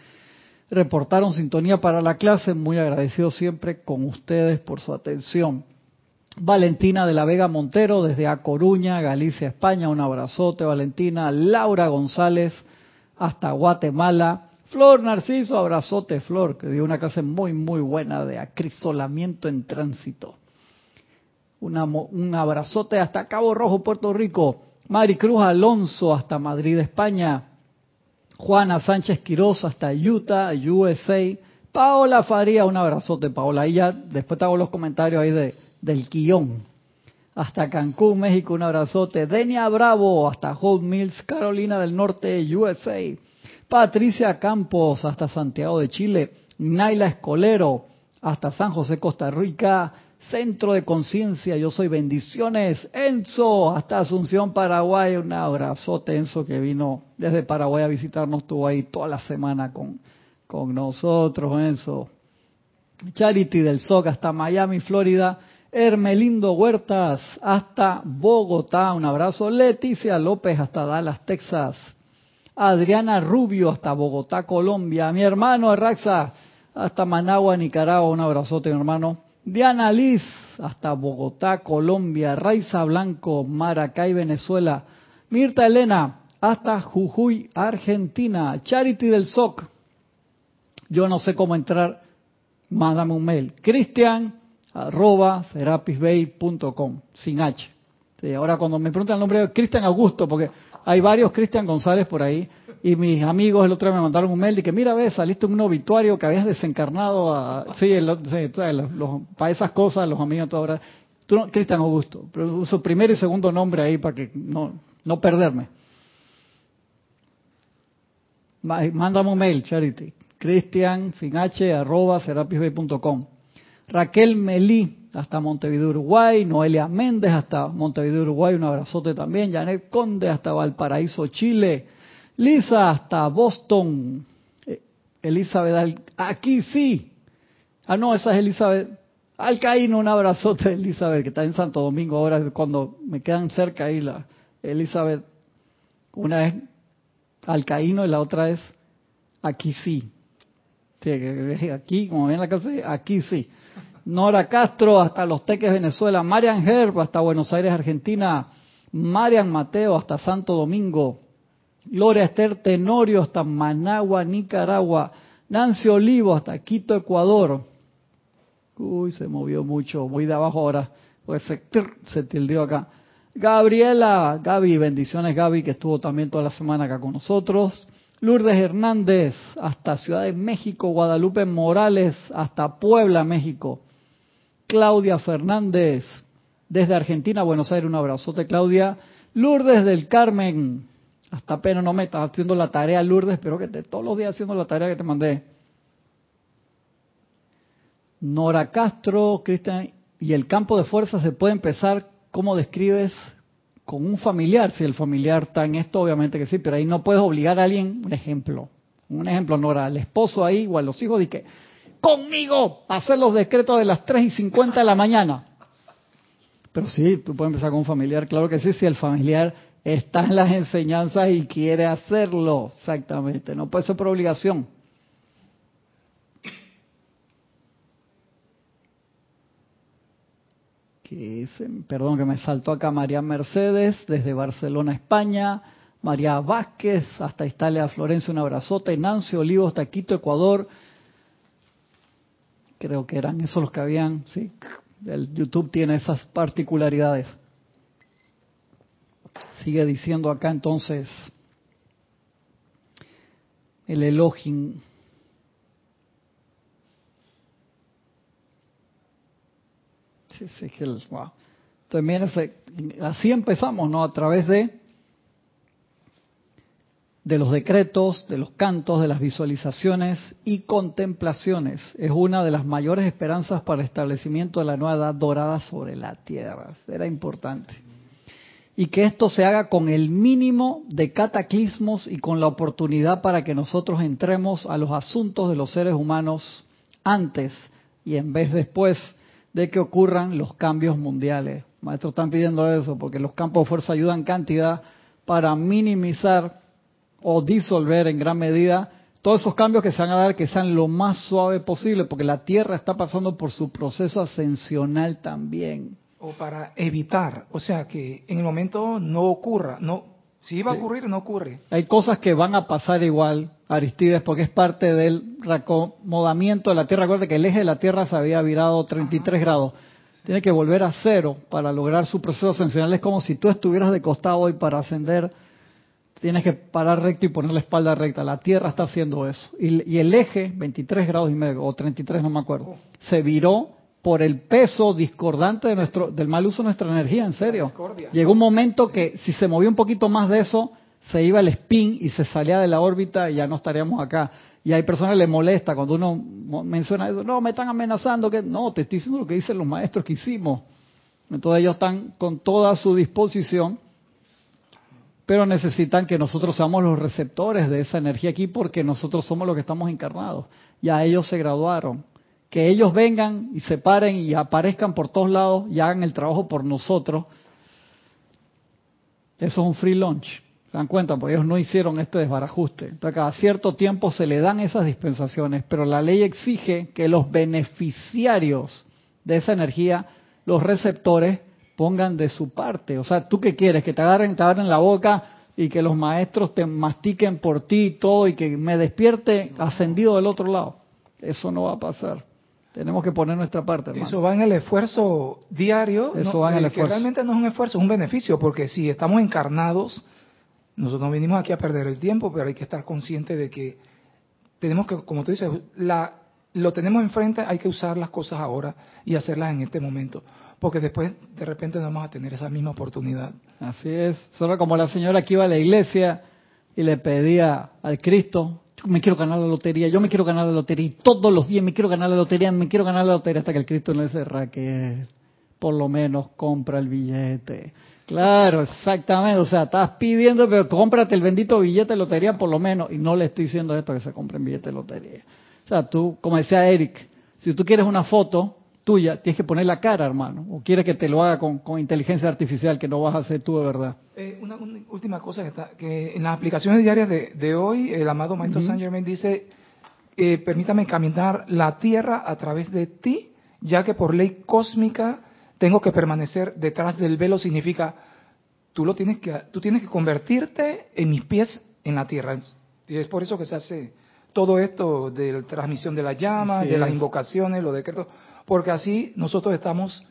reportaron sintonía para la clase, muy agradecido siempre con ustedes por su atención. Valentina de la Vega Montero desde A Coruña, Galicia, España, un abrazote Valentina. Laura González hasta Guatemala. Flor Narciso, abrazote Flor, que dio una clase muy muy buena de acrisolamiento en tránsito. un abrazote hasta Cabo Rojo, Puerto Rico. Maricruz Alonso hasta Madrid, España. Juana Sánchez Quiroz hasta Utah, USA. Paola Faría, un abrazote, Paola. Y ya después te hago los comentarios ahí de, del guion. Hasta Cancún, México, un abrazote. Denia Bravo hasta Home Mills, Carolina del Norte, USA. Patricia Campos hasta Santiago de Chile. Naila Escolero hasta San José, Costa Rica. Centro de Conciencia, yo soy Bendiciones, Enzo, hasta Asunción, Paraguay, un abrazote, Enzo, que vino desde Paraguay a visitarnos, estuvo ahí toda la semana con, con nosotros, Enzo. Charity del SOC hasta Miami, Florida, Hermelindo Huertas hasta Bogotá, un abrazo. Leticia López hasta Dallas, Texas. Adriana Rubio hasta Bogotá, Colombia. Mi hermano Arraxa hasta Managua, Nicaragua, un abrazote, mi hermano. Diana Liz hasta Bogotá, Colombia. Raiza Blanco, Maracay, Venezuela. Mirta Elena hasta Jujuy, Argentina. Charity del SOC. Yo no sé cómo entrar. Mándame un mail. Cristian arroba serapisbay.com, sin H. ahora cuando me preguntan el nombre de Cristian Augusto, porque hay varios Cristian González por ahí, y mis amigos el otro día me mandaron un mail y que mira, ves, saliste un obituario que habías desencarnado a... Sí, para esas cosas, los amigos ahora... Cristian Augusto, pero uso primero y segundo nombre ahí para que no, no perderme. Mándame un mail, Charity. Cristian, sin H, arroba serapisbay.com. Raquel Melí hasta Montevideo, Uruguay, Noelia Méndez hasta Montevideo, Uruguay, un abrazote también, Janet Conde hasta Valparaíso, Chile, Lisa hasta Boston, eh, Elizabeth, aquí sí, ah no, esa es Elizabeth Alcaíno, un abrazote Elizabeth, que está en Santo Domingo ahora, cuando me quedan cerca ahí, la Elizabeth, una es Alcaíno y la otra es aquí sí. Aquí, como ven la casa, aquí sí. Nora Castro hasta Los Teques, Venezuela. Marian Herb hasta Buenos Aires, Argentina. Marian Mateo hasta Santo Domingo. Gloria Esther Tenorio hasta Managua, Nicaragua. Nancy Olivo hasta Quito, Ecuador. Uy, se movió mucho, muy de abajo ahora. Pues se, se tildió acá. Gabriela, Gaby, bendiciones Gaby, que estuvo también toda la semana acá con nosotros. Lourdes Hernández, hasta Ciudad de México, Guadalupe Morales, hasta Puebla, México. Claudia Fernández, desde Argentina, Buenos Aires, un abrazote, Claudia. Lourdes del Carmen, hasta apenas no me estás haciendo la tarea, Lourdes, pero que te, todos los días haciendo la tarea que te mandé. Nora Castro, Cristian, y el campo de fuerza se puede empezar, ¿cómo describes? Con un familiar, si el familiar está en esto, obviamente que sí, pero ahí no puedes obligar a alguien, un ejemplo, un ejemplo, Nora, al esposo ahí o a los hijos, de que conmigo hacer los decretos de las 3 y 50 de la mañana. Pero sí, tú puedes empezar con un familiar, claro que sí, si el familiar está en las enseñanzas y quiere hacerlo, exactamente, no puede ser por obligación. Que perdón que me saltó acá María Mercedes desde Barcelona, España. María Vázquez hasta Italia, Florencia, un abrazote. Nancy Olivo hasta Quito, Ecuador creo que eran esos los que habían, sí, el YouTube tiene esas particularidades. Sigue diciendo acá entonces el Elohim. Sí, sí, wow. Entonces, así empezamos, ¿no? A través de de los decretos, de los cantos, de las visualizaciones y contemplaciones. Es una de las mayores esperanzas para el establecimiento de la nueva edad dorada sobre la tierra. Era importante. Y que esto se haga con el mínimo de cataclismos y con la oportunidad para que nosotros entremos a los asuntos de los seres humanos antes y en vez después de que ocurran los cambios mundiales. Maestros están pidiendo eso porque los campos de fuerza ayudan cantidad para minimizar o disolver en gran medida todos esos cambios que se van a dar que sean lo más suave posible, porque la Tierra está pasando por su proceso ascensional también. O para evitar, o sea, que en el momento no ocurra, no, si iba a ocurrir, no ocurre. Hay cosas que van a pasar igual, Aristides, porque es parte del reacomodamiento de la Tierra. Recuerda que el eje de la Tierra se había virado 33 grados. Tiene que volver a cero para lograr su proceso ascensional. Es como si tú estuvieras de costado hoy para ascender tienes que parar recto y poner la espalda recta. La Tierra está haciendo eso. Y, el eje, 23 grados y medio, o 33, no me acuerdo, se viró por el peso discordante de nuestro, del mal uso de nuestra energía, en serio. Llegó un momento que si se movía un poquito más de eso, se iba el spin y se salía de la órbita y ya no estaríamos acá. Y hay personas que les molesta cuando uno menciona eso, no, me están amenazando, que no, te estoy diciendo lo que dicen los maestros que hicimos. Entonces ellos están con toda su disposición pero necesitan que nosotros seamos los receptores de esa energía aquí porque nosotros somos los que estamos encarnados. Ya ellos se graduaron que ellos vengan y se paren y aparezcan por todos lados y hagan el trabajo por nosotros, eso es un free lunch. ¿Se dan cuenta? Porque ellos no hicieron este desbarajuste. Cada cierto tiempo se le dan esas dispensaciones, pero la ley exige que los beneficiarios de esa energía, los receptores, pongan de su parte. O sea, ¿tú qué quieres? Que te agarren, te agarren la boca y que los maestros te mastiquen por ti y todo y que me despierte ascendido del otro lado. Eso no va a pasar. Tenemos que poner nuestra parte. Hermano. Eso va en el esfuerzo diario. Eso va en el eh, esfuerzo. Que realmente no es un esfuerzo, es un beneficio, porque si estamos encarnados, nosotros no venimos aquí a perder el tiempo, pero hay que estar consciente de que tenemos que, como tú dices, la, lo tenemos enfrente, hay que usar las cosas ahora y hacerlas en este momento, porque después de repente no vamos a tener esa misma oportunidad. Así es. Solo como la señora que iba a la iglesia y le pedía al Cristo, me quiero ganar la lotería, yo me quiero ganar la lotería, y todos los días me quiero ganar la lotería, me quiero ganar la lotería, hasta que el Cristo le dice, Raquel, por lo menos compra el billete. Claro, exactamente. O sea, estás pidiendo, pero cómprate el bendito billete de lotería por lo menos. Y no le estoy diciendo esto que se compren billete de lotería. O sea, tú, como decía Eric, si tú quieres una foto tuya, tienes que poner la cara, hermano. O quieres que te lo haga con, con inteligencia artificial, que no vas a hacer tú de verdad. Eh, una, una última cosa que, está, que en las aplicaciones diarias de, de hoy, el amado Maestro Ujú. Saint Germain dice, eh, permítame caminar la tierra a través de ti, ya que por ley cósmica tengo que permanecer detrás del velo, significa, tú, lo tienes que, tú tienes que convertirte en mis pies en la tierra. Y es por eso que se hace todo esto de la transmisión de la llama, Así de las es. invocaciones, los decretos, porque así nosotros estamos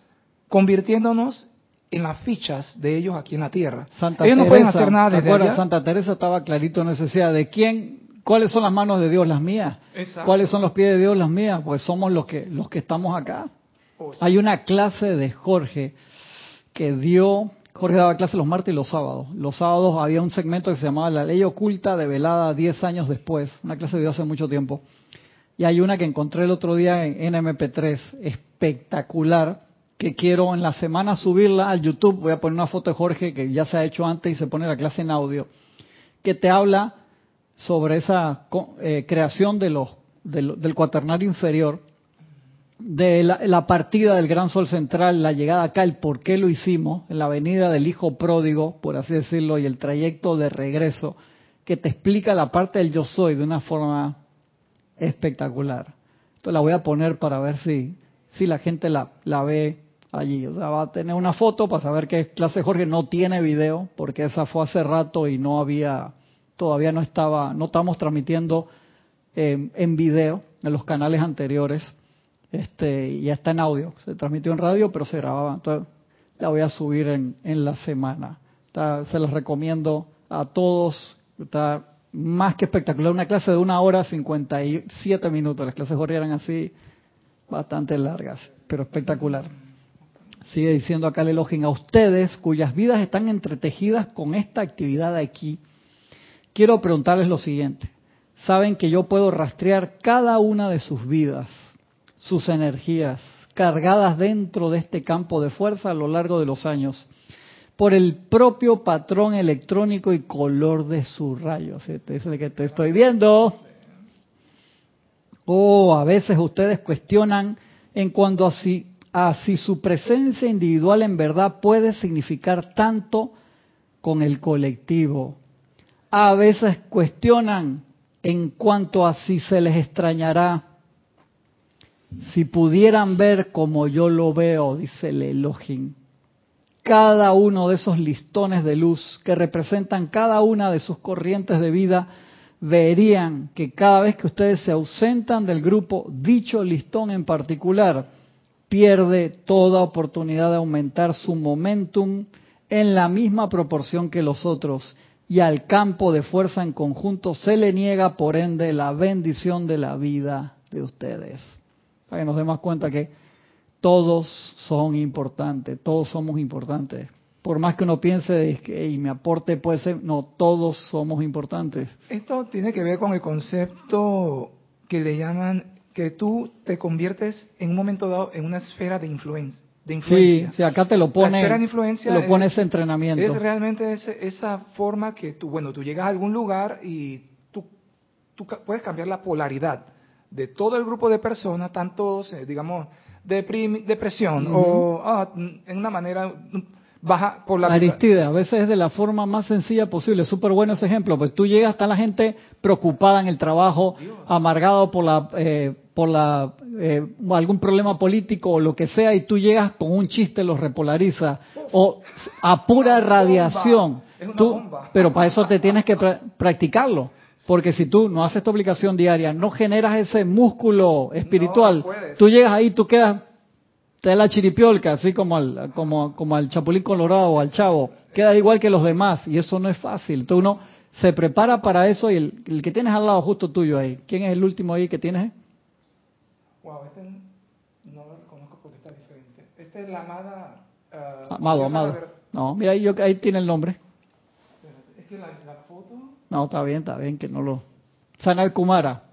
convirtiéndonos en las fichas de ellos aquí en la tierra. Santa ellos no Teresa, pueden hacer nada ¿te desde acuerdas? allá. Santa Teresa estaba clarito en. Decía, ¿de quién? ¿Cuáles son las manos de Dios? Las mías. Exacto. ¿Cuáles son los pies de Dios? Las mías. Pues somos los que, los que estamos acá. O sea, Hay una clase de Jorge que dio, Jorge daba clase los martes y los sábados. Los sábados había un segmento que se llamaba La Ley Oculta de Velada 10 años después, una clase de hace mucho tiempo. Y hay una que encontré el otro día en NMP3, espectacular, que quiero en la semana subirla al YouTube. Voy a poner una foto de Jorge que ya se ha hecho antes y se pone la clase en audio, que te habla sobre esa eh, creación de los, de lo- del cuaternario inferior de la, la partida del gran sol central, la llegada acá, el por qué lo hicimos, la venida del hijo pródigo, por así decirlo, y el trayecto de regreso, que te explica la parte del yo soy de una forma espectacular. Esto la voy a poner para ver si, si la gente la, la ve allí. O sea, va a tener una foto para saber que clase Jorge no tiene video, porque esa fue hace rato y no había, todavía no estaba, no estamos transmitiendo eh, en video en los canales anteriores este ya está en audio. Se transmitió en radio, pero se grababa. Entonces, la voy a subir en, en la semana. Se las recomiendo a todos. Está más que espectacular. Una clase de una hora 57 minutos. Las clases Jorge así, bastante largas, pero espectacular. Sigue diciendo acá el elogio a ustedes cuyas vidas están entretejidas con esta actividad de aquí. Quiero preguntarles lo siguiente. Saben que yo puedo rastrear cada una de sus vidas, sus energías, cargadas dentro de este campo de fuerza a lo largo de los años, por el propio patrón electrónico y color de su rayo. Es el que te estoy viendo. O a veces ustedes cuestionan en cuanto a si, a si su presencia individual en verdad puede significar tanto con el colectivo. A veces cuestionan en cuanto a si se les extrañará. Si pudieran ver como yo lo veo, dice el Elohim, cada uno de esos listones de luz que representan cada una de sus corrientes de vida, verían que cada vez que ustedes se ausentan del grupo, dicho listón en particular pierde toda oportunidad de aumentar su momentum en la misma proporción que los otros y al campo de fuerza en conjunto se le niega por ende la bendición de la vida de ustedes. Para que nos demos cuenta que todos son importantes, todos somos importantes. Por más que uno piense "Ey, mi aporte puede ser, no, todos somos importantes. Esto tiene que ver con el concepto que le llaman que tú te conviertes en un momento dado en una esfera de influencia. De Sí, influencia. sí, acá te lo La pone, esfera de influencia te lo pone es- ese entrenamiento. Es realmente ese- esa forma que tú, bueno, tú llegas a algún lugar y tú, tú puedes cambiar la polaridad de todo el grupo de personas, tanto, eh, digamos, depresión o ah, en una manera baja por la... Aristide, a veces es de la forma más sencilla posible. Súper bueno ese ejemplo. Pues tú llegas, está la gente preocupada en el trabajo, amargado por la... Eh, por la, eh, algún problema político o lo que sea y tú llegas con un chiste los repolariza o a pura radiación. Tú, pero para eso te tienes que practicarlo porque si tú no haces tu obligación diaria no generas ese músculo espiritual tú llegas ahí tú quedas te da la chiripiolca así como al como como al chapulín colorado o al chavo quedas igual que los demás y eso no es fácil tú uno se prepara para eso y el, el que tienes al lado justo tuyo ahí quién es el último ahí que tienes Wow, este no lo reconozco porque está diferente. Este es la amada. Uh, amado, amado. No, mira, ahí, yo, ahí tiene el nombre. Es que la. No, está bien, está bien, que no lo. Sanal Kumara.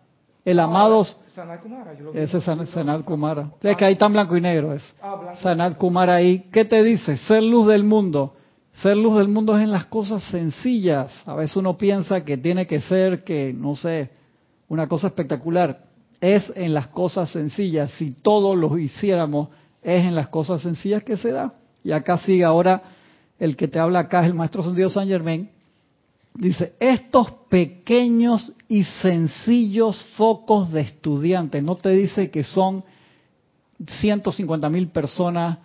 El amado. Sanal Kumara, yo lo Ese es Sanal, Kumara. Es que ahí está en blanco y negro. Es. Ah, Sanal Kumara ahí. ¿Qué te dice? Ser luz del mundo. Ser luz del mundo es en las cosas sencillas. A veces uno piensa que tiene que ser, que no sé, una cosa espectacular es en las cosas sencillas. Si todos lo hiciéramos, es en las cosas sencillas que se da. Y acá sigue ahora el que te habla acá, es el maestro sentido San Germain. Dice, estos pequeños y sencillos focos de estudiantes, no te dice que son 150 mil personas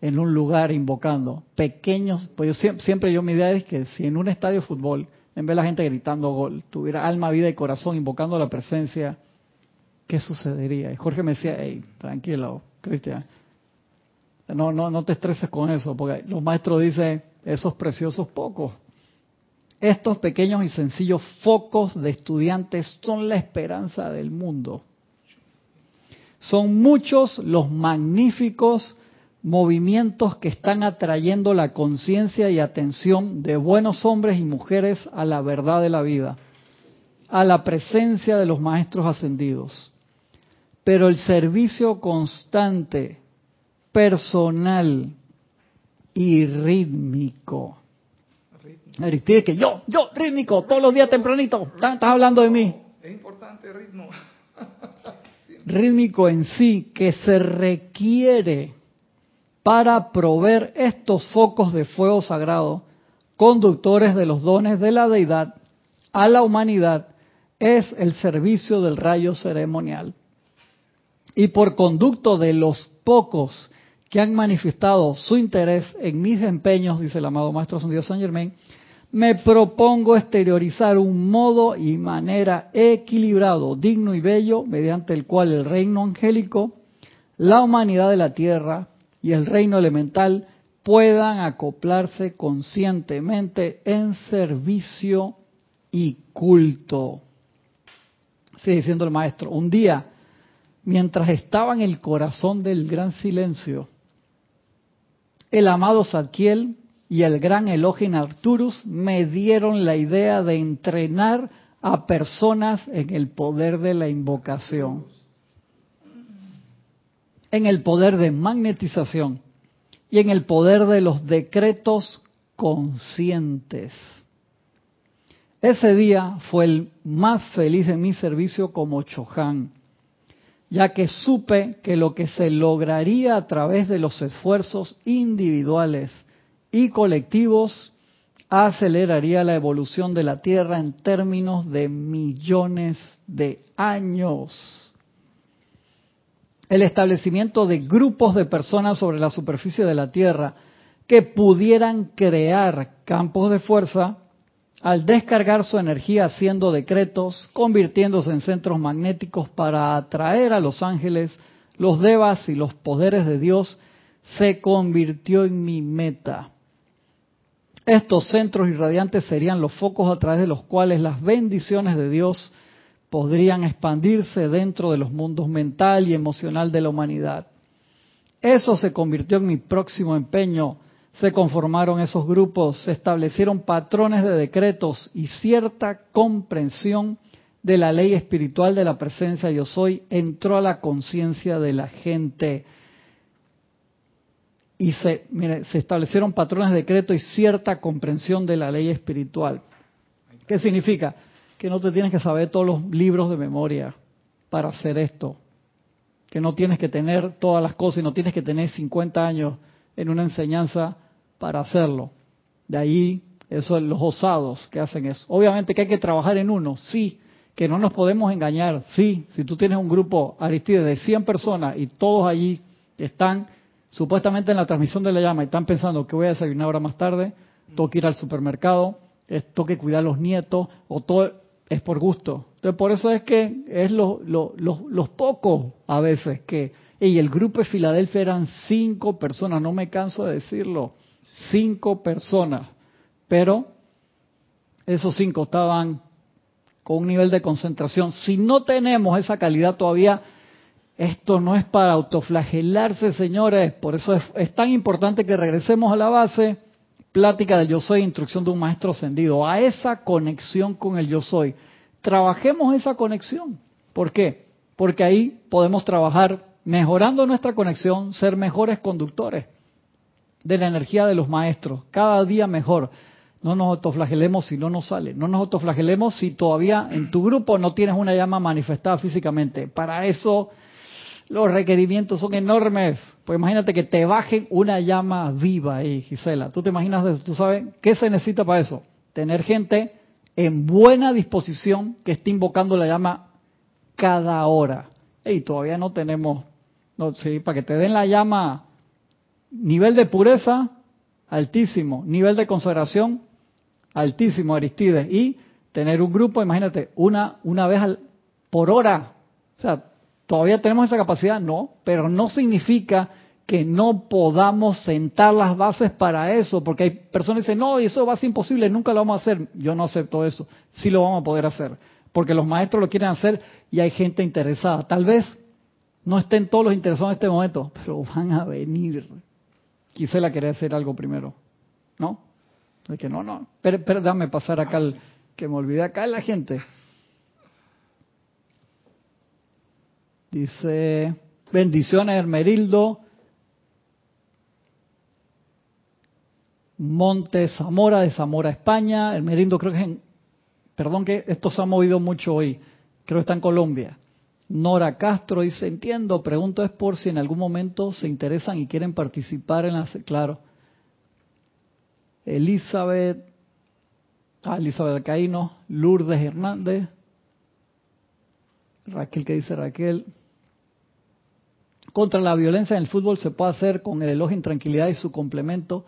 en un lugar invocando, pequeños, pues yo siempre, siempre yo mi idea es que si en un estadio de fútbol, en vez de la gente gritando gol, tuviera alma, vida y corazón invocando la presencia ¿qué sucedería? Y Jorge me decía, hey, tranquilo, Cristian, no, no, no te estreses con eso, porque los maestros dicen, esos preciosos pocos. Estos pequeños y sencillos focos de estudiantes son la esperanza del mundo. Son muchos los magníficos movimientos que están atrayendo la conciencia y atención de buenos hombres y mujeres a la verdad de la vida, a la presencia de los maestros ascendidos. Pero el servicio constante, personal y rítmico. Aristide, que yo, yo, rítmico, todos los días tempranito, estás hablando de mí. Es importante el ritmo. rítmico en sí, que se requiere para proveer estos focos de fuego sagrado, conductores de los dones de la deidad a la humanidad, es el servicio del rayo ceremonial y por conducto de los pocos que han manifestado su interés en mis empeños, dice el amado Maestro San Dios San Germain, me propongo exteriorizar un modo y manera equilibrado, digno y bello, mediante el cual el reino angélico, la humanidad de la tierra y el reino elemental puedan acoplarse conscientemente en servicio y culto. Sigue diciendo el maestro, un día mientras estaba en el corazón del gran silencio, el amado Zadkiel y el gran Elohim Arturus me dieron la idea de entrenar a personas en el poder de la invocación, en el poder de magnetización y en el poder de los decretos conscientes. Ese día fue el más feliz de mi servicio como Chohan ya que supe que lo que se lograría a través de los esfuerzos individuales y colectivos aceleraría la evolución de la Tierra en términos de millones de años. El establecimiento de grupos de personas sobre la superficie de la Tierra que pudieran crear campos de fuerza al descargar su energía haciendo decretos, convirtiéndose en centros magnéticos para atraer a los ángeles, los devas y los poderes de Dios, se convirtió en mi meta. Estos centros irradiantes serían los focos a través de los cuales las bendiciones de Dios podrían expandirse dentro de los mundos mental y emocional de la humanidad. Eso se convirtió en mi próximo empeño se conformaron esos grupos, se establecieron patrones de decretos y cierta comprensión de la ley espiritual de la presencia yo soy entró a la conciencia de la gente y se, se establecieron patrones de decreto y cierta comprensión de la ley espiritual. ¿Qué significa? Que no te tienes que saber todos los libros de memoria. para hacer esto. Que no tienes que tener todas las cosas y no tienes que tener 50 años en una enseñanza para hacerlo. De ahí, eso los osados que hacen eso. Obviamente que hay que trabajar en uno, sí, que no nos podemos engañar, sí. Si tú tienes un grupo, Aristide, de 100 personas y todos allí están supuestamente en la transmisión de la llama y están pensando que voy a desayunar ahora más tarde, tengo que ir al supermercado, tengo que cuidar a los nietos, o todo es por gusto. Entonces, por eso es que es los pocos a veces que, y el grupo de Filadelfia eran cinco personas, no me canso de decirlo, cinco personas, pero esos cinco estaban con un nivel de concentración. Si no tenemos esa calidad todavía, esto no es para autoflagelarse, señores. Por eso es, tan importante que regresemos a la base, plática del yo soy, instrucción de un maestro ascendido, a esa conexión con el yo soy. Trabajemos esa conexión. ¿Por qué? Porque ahí podemos trabajar mejorando nuestra conexión, ser mejores conductores de la energía de los maestros, cada día mejor. No nos autoflagelemos si no nos sale. No nos autoflagelemos si todavía en tu grupo no tienes una llama manifestada físicamente. Para eso los requerimientos son enormes. Pues imagínate que te bajen una llama viva ahí, Gisela. ¿Tú te imaginas eso? ¿Tú sabes qué se necesita para eso? Tener gente en buena disposición que esté invocando la llama cada hora. Y todavía no tenemos, no, sí, para que te den la llama, nivel de pureza altísimo, nivel de consagración altísimo, Aristides, y tener un grupo, imagínate, una, una vez al, por hora. O sea, ¿todavía tenemos esa capacidad? No, pero no significa que no podamos sentar las bases para eso, porque hay personas que dicen, no, eso va a ser imposible, nunca lo vamos a hacer. Yo no acepto eso, sí lo vamos a poder hacer, porque los maestros lo quieren hacer y hay gente interesada. Tal vez no estén todos los interesados en este momento, pero van a venir. Quisiera querer hacer algo primero, ¿no? De que no, no, pero, pero dame pasar acá, el, que me olvidé acá la gente. Dice, bendiciones Hermerildo, Monte Zamora de Zamora, España. Hermerildo creo que es en, perdón que esto se ha movido mucho hoy, creo que está en Colombia. Nora Castro dice, entiendo, pregunto es por si en algún momento se interesan y quieren participar en la... Claro, Elizabeth, ah, Elizabeth Alcaíno, Lourdes Hernández, Raquel, ¿qué dice Raquel? Contra la violencia en el fútbol se puede hacer con el elogio en tranquilidad y su complemento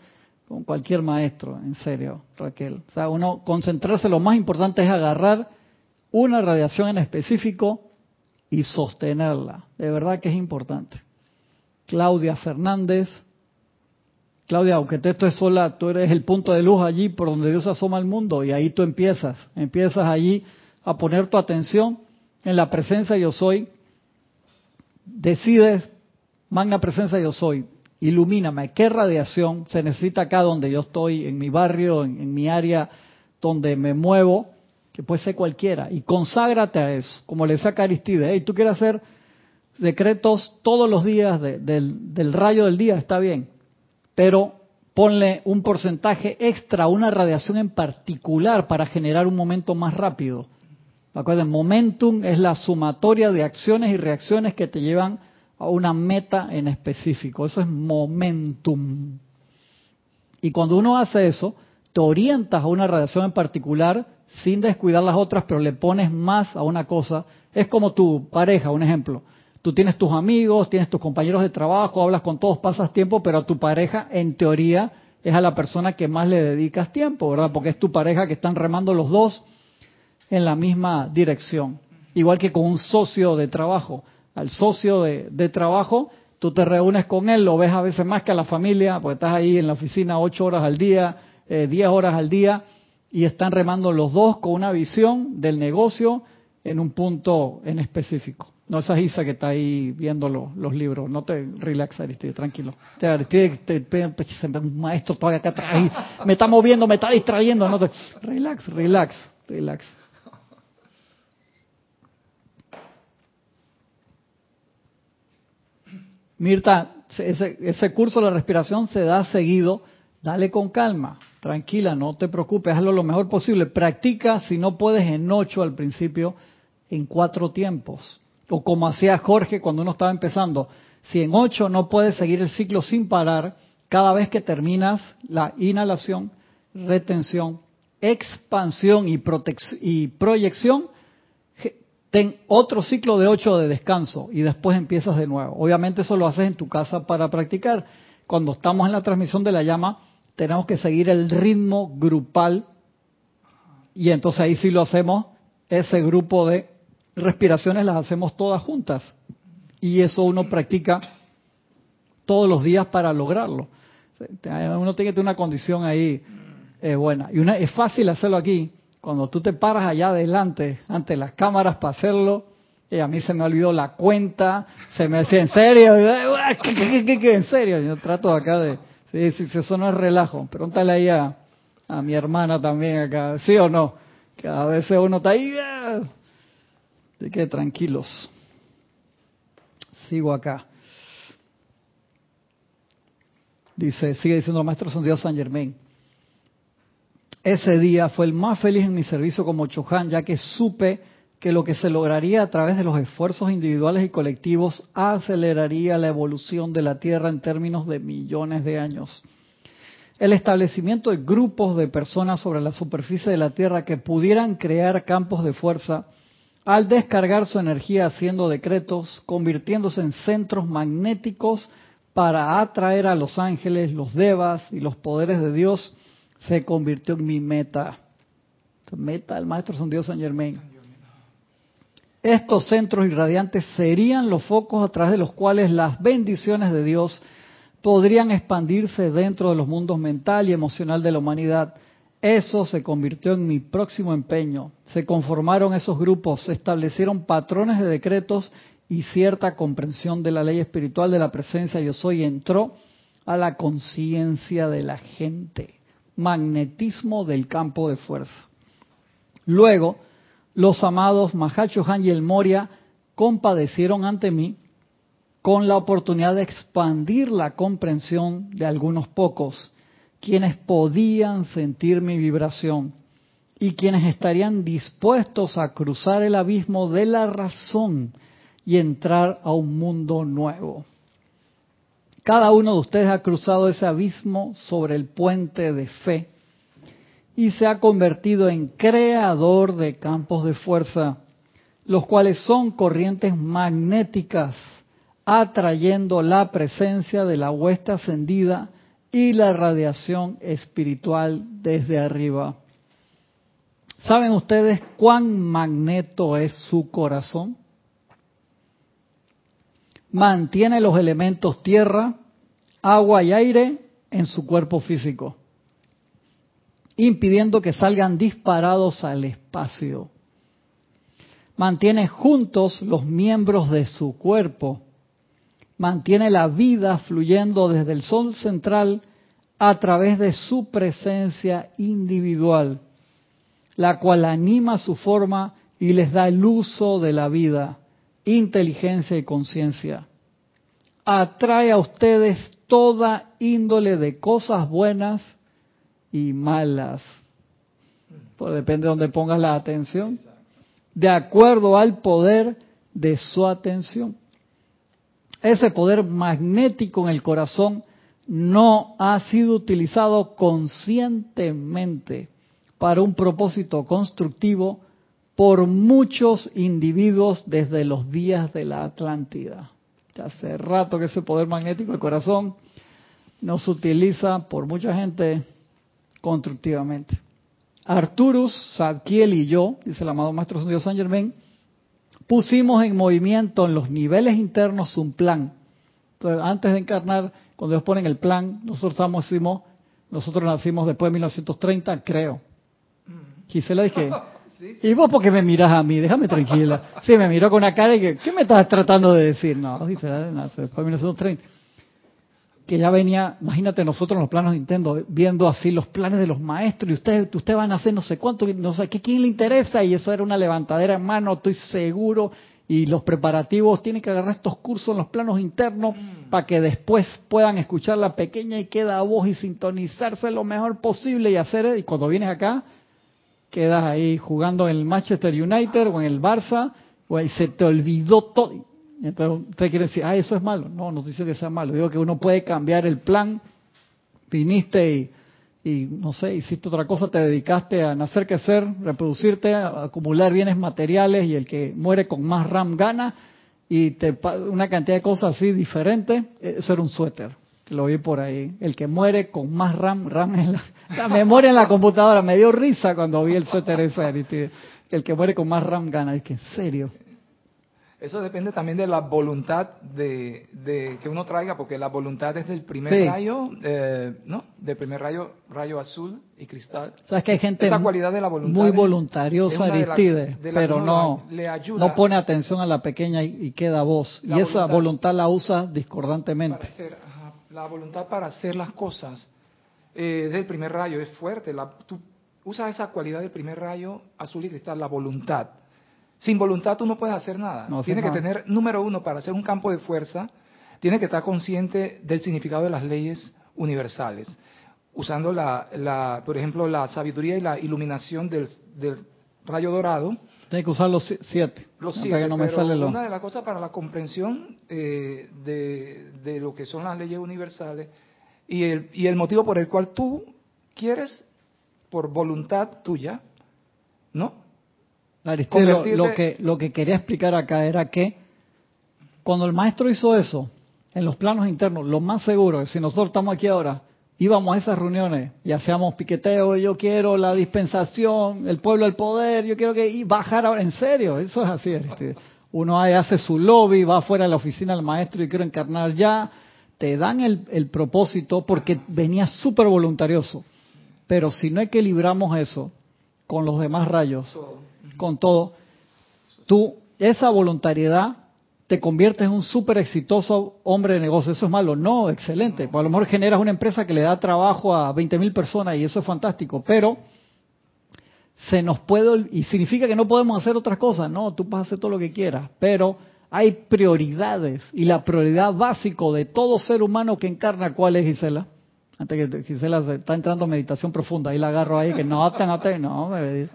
con cualquier maestro, en serio, Raquel. O sea, uno concentrarse, lo más importante es agarrar una radiación en específico y sostenerla. De verdad que es importante. Claudia Fernández, Claudia, aunque esto es sola, tú eres el punto de luz allí por donde Dios asoma al mundo y ahí tú empiezas, empiezas allí a poner tu atención en la presencia yo soy, decides, magna presencia yo soy, ilumíname, ¿qué radiación se necesita acá donde yo estoy, en mi barrio, en, mi área donde me muevo, que puede ser cualquiera, y conságrate a eso, como le decía Aristide, hey, tú quieres hacer decretos todos los días del rayo del día, está bien, pero ponle un porcentaje extra, una radiación en particular para generar un momento más rápido. Acuerden, momentum es la sumatoria de acciones y reacciones que te llevan a una meta en específico. Eso es momentum. Y cuando uno hace eso, te orientas a una radiación en particular sin descuidar las otras, pero le pones más a una cosa. Es como tu pareja, un ejemplo. Tú tienes tus amigos, tienes tus compañeros de trabajo, hablas con todos, pasas tiempo, pero a tu pareja, en teoría, es a la persona que más le dedicas tiempo, ¿verdad? Porque es tu pareja que están remando los dos en la misma dirección. Igual que con un socio de trabajo. Al socio de, trabajo, tú te reúnes con él, lo ves a veces más que a la familia, porque estás ahí en la oficina ocho horas al día, eh, diez horas al día, y están remando los dos con una visión del negocio en un punto en específico. No esa Isa que está ahí viendo los, libros. No te relax, Aristide, tranquilo. Te, Aristide, te, un maestro todavía acá atrás. Me está moviendo, me está distrayendo. No te, relax, relax, relax. Mirta, ese, curso de la respiración se da seguido. Dale con calma, tranquila, no te preocupes, hazlo lo mejor posible. Practica, si no puedes, en ocho al principio, en cuatro tiempos O como hacía Jorge cuando uno estaba empezando, si en 8 no puedes seguir el ciclo sin parar, cada vez que terminas la inhalación, retención, expansión y, y proyección, ten otro ciclo de 8 de descanso y después empiezas de nuevo. Obviamente eso lo haces en tu casa para practicar. Cuando estamos en la transmisión de la llama, tenemos que seguir el ritmo grupal y entonces ahí sí lo hacemos, ese grupo de respiraciones las hacemos todas juntas. Y eso uno practica todos los días para lograrlo. Uno tiene que tener una condición ahí eh, buena. Y una, es fácil hacerlo aquí. Cuando tú te paras allá adelante, ante las cámaras para hacerlo, y a mí se me olvidó la cuenta, se me decía, ¿en serio? ¿Qué, en serio? Yo trato acá de... Sí, sí, eso no es relajo. Pregúntale ahí a, a mi hermana también acá, ¿sí o no? Que a veces uno está ahí, de que tranquilos. Sigo acá. Dice, sigue diciendo el maestro San Dios San Germain. Ese día fue el más feliz en mi servicio como Chohan, ya que supe que lo que se lograría a través de los esfuerzos individuales y colectivos aceleraría la evolución de la Tierra en términos de millones de años. El establecimiento de grupos de personas sobre la superficie de la Tierra que pudieran crear campos de fuerza al descargar su energía haciendo decretos, convirtiéndose en centros magnéticos para atraer a los ángeles, los devas y los poderes de Dios, se convirtió en mi meta. Meta del Maestro San Dios San Germain. Estos centros irradiantes serían los focos a través de los cuales las bendiciones de Dios podrían expandirse dentro de los mundos mental y emocional de la humanidad. Eso se convirtió en mi próximo empeño. Se conformaron esos grupos, se establecieron patrones de decretos y cierta comprensión de la ley espiritual de la presencia yo soy entró a la conciencia de la gente. Magnetismo del campo de fuerza. Luego, los amados Mahacho Han y el Moria compadecieron ante mí con la oportunidad de expandir la comprensión de algunos pocos, quienes podían sentir mi vibración y quienes estarían dispuestos a cruzar el abismo de la razón y entrar a un mundo nuevo. Cada uno de ustedes ha cruzado ese abismo sobre el puente de fe y se ha convertido en creador de campos de fuerza, los cuales son corrientes magnéticas, atrayendo la presencia de la huesta ascendida y la radiación espiritual desde arriba. ¿Saben ustedes cuán magneto es su corazón? Mantiene los elementos tierra, agua y aire en su cuerpo físico, impidiendo que salgan disparados al espacio. Mantiene juntos los miembros de su cuerpo, mantiene la vida fluyendo desde el sol central a través de su presencia individual, la cual anima su forma y les da el uso de la vida inteligencia y conciencia. Atrae a ustedes toda índole de cosas buenas y malas. Pues depende de donde pongas la atención. De acuerdo al poder de su atención. Ese poder magnético en el corazón no ha sido utilizado conscientemente para un propósito constructivo por muchos individuos desde los días de la Atlántida. hace rato que ese poder magnético del corazón no se utiliza por mucha gente constructivamente. Arturus, Sadkiel y yo, dice el amado Maestro Dios San Germain, pusimos en movimiento en los niveles internos un plan. Entonces, antes de encarnar, cuando Dios pone el plan, nosotros estamos, nosotros nacimos después de 1930, creo. Gisela dije, y vos porque me miras a mí, déjame tranquila. Sí, me miró con una cara y que, ¿qué me estás tratando de decir? No, dice, después de 1930. Que ya venía, imagínate nosotros en los planos de Nintendo, viendo así los planes de los maestros y ustedes usted van a hacer no sé cuánto, no sé qué, quién le interesa y eso era una levantadera en mano, estoy seguro y los preparativos tienen que agarrar estos cursos en los planos internos mm. para que después puedan escuchar la pequeña y queda voz y sintonizarse lo mejor posible y hacer, y cuando vienes acá, quedas ahí jugando en el Manchester United o en el Barça y se te olvidó todo. Entonces usted quiere decir, ah, eso es malo. No, no dice que sea malo. Digo que uno puede cambiar el plan. Viniste y, no sé, hiciste otra cosa, te dedicaste a nacer, crecer, reproducirte, acumular bienes materiales y el que muere con más RAM gana y te, una cantidad de cosas así diferentes. Eso era un suéter. Lo vi por ahí. El que muere con más RAM, RAM en la, memoria en la computadora. Me dio risa cuando vi el suéter ese. El que muere con más RAM gana. Es que en serio. Eso depende también de la voluntad de, que uno traiga, porque la voluntad es del primer rayo, eh, ¿no? Del primer rayo, rayo azul y cristal. Sabes que hay gente cualidad de la voluntad muy voluntariosa, Aristide, pero no, no pone atención a la pequeña y, queda voz. y esa voluntad la usa discordantemente. La voluntad para hacer las cosas eh, del primer rayo es fuerte. La, tú usas esa cualidad del primer rayo azul y cristal, la voluntad sin voluntad tú no puedes hacer nada. No tiene que tener, número uno, para hacer un campo de fuerza, tiene que estar consciente del significado de las leyes universales. Usando, la, por ejemplo, la sabiduría y la iluminación del, rayo dorado. Tiene que usar los siete. Los siete. No me sale Una de las cosas para la comprensión eh, de, lo que son las leyes universales y el, y el motivo por el cual tú quieres, por voluntad tuya, ¿no? lo, que, lo que quería explicar acá era que cuando el maestro hizo eso, en los planos internos, lo más seguro es si nosotros estamos aquí ahora, íbamos a esas reuniones y hacíamos piqueteo, yo quiero la dispensación, el pueblo el poder, yo quiero que y bajar ahora, en serio, eso es así. Uno hace su lobby, va afuera de la oficina del maestro y quiero encarnar ya, te dan el, el propósito porque venía súper voluntarioso. Pero si no equilibramos eso con los demás rayos, con todo, tú, esa voluntariedad te conviertes en un súper exitoso hombre de negocio. ¿Eso es malo? No, excelente. Pues a lo mejor generas una empresa que le da trabajo a 20 mil personas y eso es fantástico, pero se nos puede, y significa que no podemos hacer otras cosas, no, tú puedes hacer todo lo que quieras, pero hay prioridades y la prioridad básico de todo ser humano que encarna, ¿cuál es Gisela? Antes que Gisela se está entrando en meditación profunda, ahí la agarro ahí, que no, no, no, me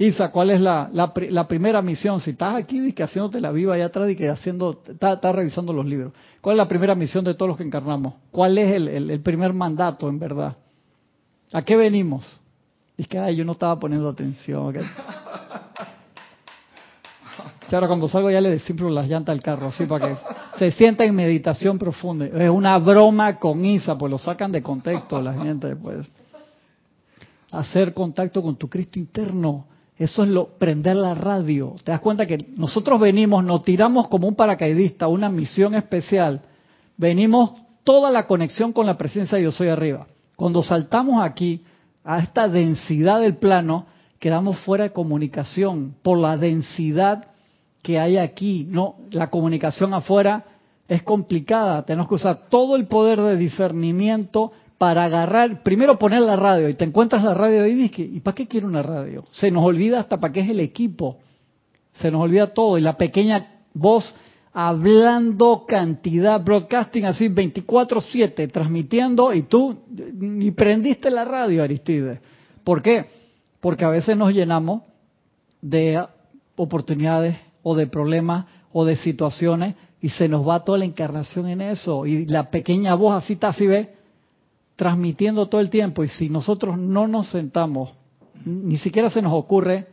Isa, ¿cuál es la, primera misión? Si estás aquí que haciéndote la viva allá atrás y que haciendo, estás revisando los libros. ¿Cuál es la primera misión de todos los que encarnamos? ¿Cuál es el, primer mandato en verdad? ¿A qué venimos? Y es que ay, yo no estaba poniendo atención. Ahora cuando salgo ya le desinflo las llantas al carro, así para que se sienta en meditación profunda. Es una broma con Isa, pues lo sacan de contexto la gente después. Hacer contacto con tu Cristo interno eso es lo, prender la radio. Te das cuenta que nosotros venimos, nos tiramos como un paracaidista, una misión especial. Venimos toda la conexión con la presencia de Yo Soy arriba. Cuando saltamos aquí, a esta densidad del plano, quedamos fuera de comunicación por la densidad que hay aquí. No, la comunicación afuera es complicada. Tenemos que usar todo el poder de discernimiento para agarrar, primero poner la radio y te encuentras la radio y dices, ¿y para qué quiero una radio? Se nos olvida hasta para qué es el equipo, se nos olvida todo y la pequeña voz hablando cantidad, broadcasting así 24/7, transmitiendo y tú ni prendiste la radio, Aristides. ¿Por qué? Porque a veces nos llenamos de oportunidades o de problemas o de situaciones y se nos va toda la encarnación en eso y la pequeña voz así está así ve transmitiendo todo el tiempo y si nosotros no nos sentamos, ni siquiera se nos ocurre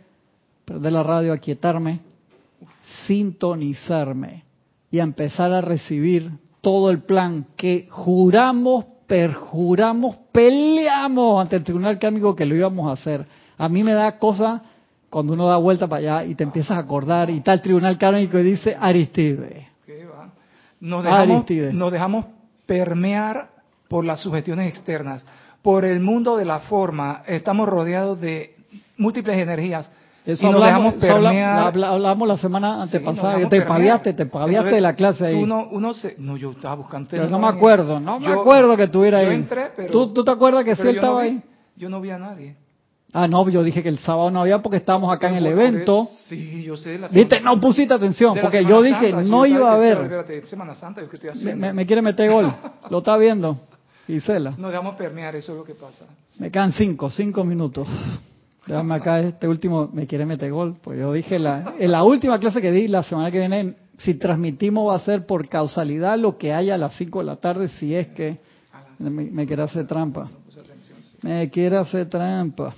perder la radio, aquietarme, sintonizarme y empezar a recibir todo el plan que juramos, perjuramos, peleamos ante el tribunal cármico que lo íbamos a hacer. A mí me da cosa cuando uno da vuelta para allá y te empiezas a acordar y está el tribunal cármico y dice Aristide. Nos dejamos, nos dejamos permear por las sugestiones externas, por el mundo de la forma, estamos rodeados de múltiples energías. Eso hablamos, hablamos, la semana antepasada, te paviaste, te paviaste de la clase ahí. Uno, uno se, no, yo estaba buscando. Pero no me acuerdo, no me acuerdo que estuviera ahí. Entré, pero, ¿Tú, ¿Tú, te acuerdas que sí estaba ahí? Yo no vi a nadie. Ah, no, yo dije que el sábado no había porque estábamos acá en el evento. Sí, yo sé. La Viste, no pusiste atención porque yo dije no iba a. Espérate, Semana Santa, ¿qué estoy haciendo? Me, me, quiere meter gol. Lo está viendo. Gisela. Nos dejamos permear, eso es lo que pasa. Me quedan cinco, cinco minutos. Déjame acá, este último me quiere meter gol. Pues yo dije, la, en la última clase que di, la semana que viene, si transmitimos va a ser por causalidad lo que haya a las 5 de la tarde, si es que me, me quiere hacer trampa. Me quiere hacer trampa.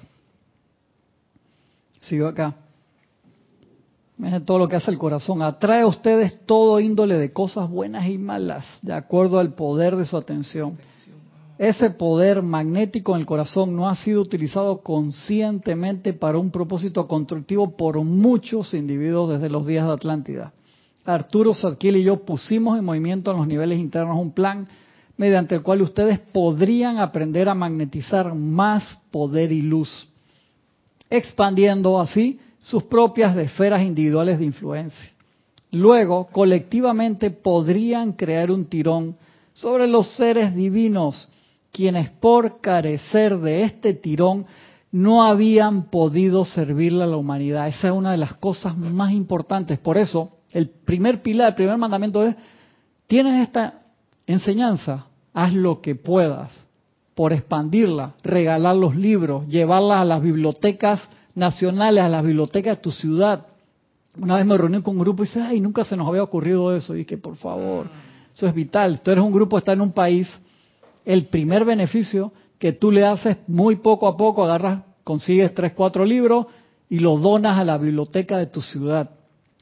Sigo acá. Miren todo lo que hace el corazón. Atrae a ustedes todo índole de cosas buenas y malas, de acuerdo al poder de su atención. Ese poder magnético en el corazón no ha sido utilizado conscientemente para un propósito constructivo por muchos individuos desde los días de Atlántida. Arturo Sarkiel y yo pusimos en movimiento en los niveles internos un plan mediante el cual ustedes podrían aprender a magnetizar más poder y luz, expandiendo así sus propias esferas individuales de influencia. Luego, colectivamente podrían crear un tirón sobre los seres divinos, quienes por carecer de este tirón no habían podido servirle a la humanidad. Esa es una de las cosas más importantes. Por eso, el primer pilar, el primer mandamiento es, tienes esta enseñanza, haz lo que puedas por expandirla, regalar los libros, llevarla a las bibliotecas nacionales a las bibliotecas de tu ciudad. Una vez me reuní con un grupo y dice, ay, nunca se nos había ocurrido eso. Y que por favor, eso es vital. Tú eres un grupo, está en un país, el primer beneficio que tú le haces muy poco a poco, agarras, consigues tres, cuatro libros y los donas a la biblioteca de tu ciudad.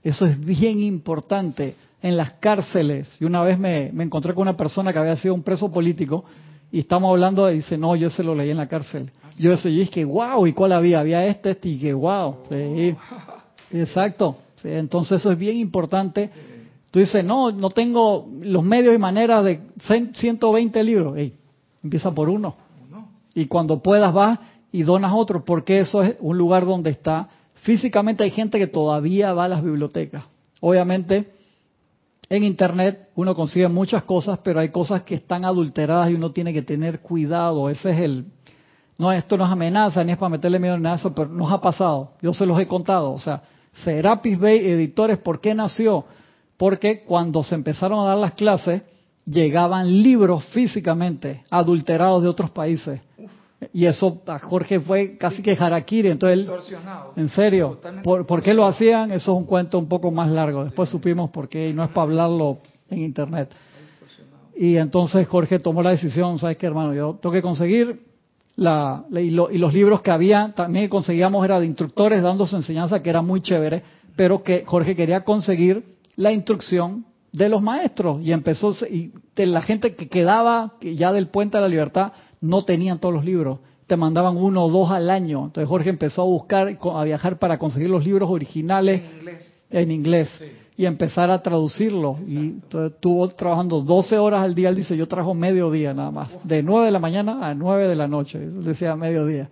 Eso es bien importante en las cárceles. Y una vez me, me encontré con una persona que había sido un preso político y estamos hablando, y dice, no, yo se lo leí en la cárcel. Yo ese, y es que wow, ¿y cuál había? Había este, este, y que wow. Sí, exacto. Sí, entonces eso es bien importante. Tú dices, no, no tengo los medios y maneras de 120 libros. Empieza por uno. Y cuando puedas vas y donas otro, porque eso es un lugar donde está. Físicamente hay gente que todavía va a las bibliotecas. Obviamente, en Internet uno consigue muchas cosas, pero hay cosas que están adulteradas y uno tiene que tener cuidado. Ese es el... No, esto no es amenaza, ni es para meterle miedo en nada, pero nos ha pasado. Yo se los he contado. O sea, Serapis Bay Editores, ¿por qué nació? Porque cuando se empezaron a dar las clases, llegaban libros físicamente adulterados de otros países. Y eso a Jorge fue casi que harakiri. Entonces en serio, ¿por, ¿por, qué lo hacían? Eso es un cuento un poco más largo. Después supimos por qué y no es para hablarlo en internet. Y entonces Jorge tomó la decisión, ¿sabes qué hermano? Yo tengo que conseguir la, y, y los libros que había, también conseguíamos era de instructores dando su enseñanza, que era muy chévere, pero que Jorge quería conseguir la instrucción de los maestros. Y empezó y la gente que quedaba ya del puente de la libertad no tenían todos los libros. Te mandaban uno o dos al año. Entonces Jorge empezó a buscar a viajar para conseguir los libros originales En inglés. en inglés Sí. y empezar a traducirlos y entonces estuvo trabajando 12 horas al día. Él dice yo trabajo mediodía nada más. De 9 de la mañana a 9 de la noche. Él decía mediodía.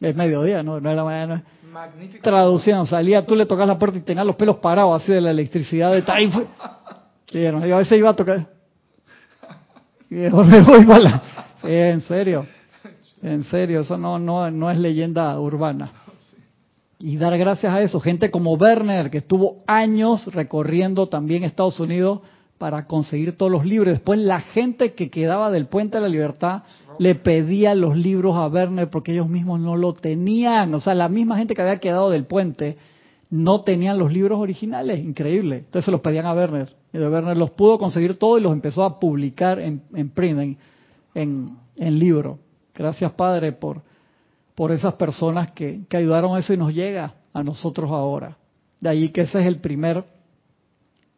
Es mediodía no 9 de la mañana Magnífico. traducción, salía, tú le tocas la puerta y tenías los pelos parados así de la electricidad de Sí, hermano, yo a veces iba a tocar. Y mejor me voy para la- Sí, en serio. En serio, eso no, no, no es leyenda urbana. Y dar gracias a eso. Gente como Werner, que estuvo años recorriendo también Estados Unidos para conseguir todos los libros. Después la gente que quedaba del Puente de la Libertad le pedía los libros a Werner porque ellos mismos no lo tenían. O sea, la misma gente que había quedado del puente no tenían los libros originales. Increíble. Entonces se los pedían a Werner. Y de Werner los pudo conseguir todo y los empezó a publicar en, en print, en, en, en libro. Gracias, Padre, por, por esas personas que, que ayudaron a eso y nos llega a nosotros ahora. De ahí que ese es el primer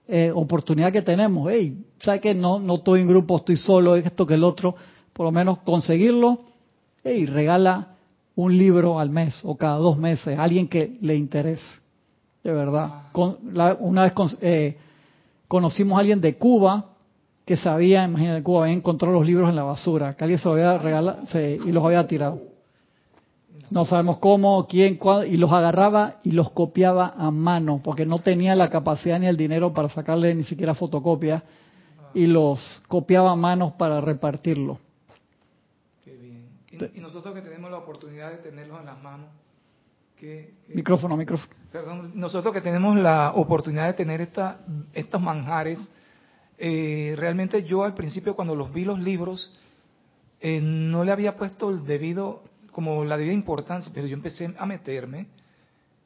eh, oportunidad que tenemos. Hey, ¿sabes que no, no estoy en grupo, estoy solo, esto que el otro? Por lo menos conseguirlo. Hey, regala un libro al mes o cada dos meses a alguien que le interese. De verdad. Con, la- una vez con- eh, conocimos a alguien de Cuba que sabía, imagínate, Cuba había encontrado los libros en la basura, que alguien se los había regalado se- y los había tirado. No sabemos cómo, quién, cuándo, y los agarraba y los copiaba a mano, porque no tenía la capacidad ni el dinero para sacarle ni siquiera fotocopia, y los copiaba a mano para repartirlo. Bien. Y, y nosotros que tenemos la oportunidad de tenerlos en las manos, que, que- Micrófono, micrófono. perdón, nosotros que tenemos la oportunidad de tener esta, estos manjares, eh, realmente yo al principio cuando los vi los libros, eh, no le había puesto el debido como la debida importancia, pero yo empecé a meterme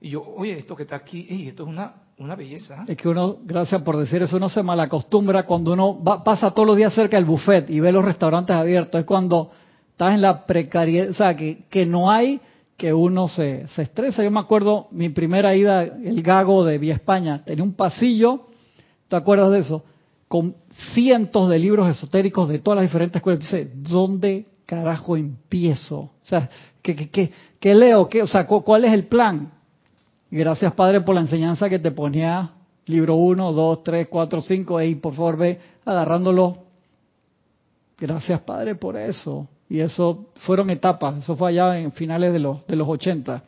y yo, oye, esto que está aquí, esto es una, una belleza. Es que uno, gracias por decir eso, uno se malacostumbra cuando uno va, pasa todos los días cerca del buffet y ve los restaurantes abiertos. Es cuando estás en la precariedad, o sea, que, no hay que uno se, se estresa. Yo me acuerdo mi primera ida, el Gago de Vía España, tenía un pasillo, ¿te acuerdas de eso? Con cientos de libros esotéricos de todas las diferentes escuelas. Dice, ¿dónde carajo empiezo? O sea, ¿qué, qué, qué, leo? ¿Qué, o sea, ¿cuál es el plan? Gracias, Padre, por la enseñanza que te ponía libro 1, 2, 3, 4, 5, y por favor ve agarrándolo. Gracias, Padre, por eso. Y eso fueron etapas, eso fue allá en finales de los, de los 80.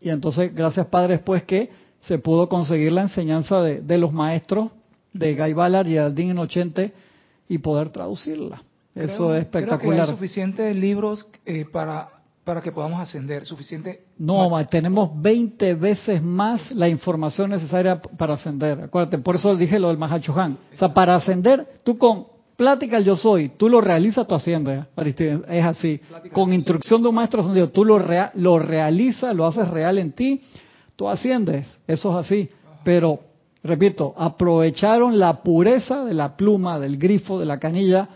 Y entonces, gracias, Padre, después que se pudo conseguir la enseñanza de, de los maestros de Guy Ballard y Aldin en 80 y poder traducirla. Eso es espectacular. Creo que hay suficientes libros eh, para, para que podamos ascender, suficiente. No, tenemos 20 veces más la información necesaria para ascender. Acuérdate, por eso dije lo del Mahachohan. O sea, para ascender, tú con plática yo soy, tú lo realizas, tú asciendes. Es así. con instrucción de un maestro ascendido, tú lo, lo realizas, lo haces real en ti, tú asciendes. Eso es así. Pero, repito, aprovecharon la pureza de la pluma, del grifo, de la canilla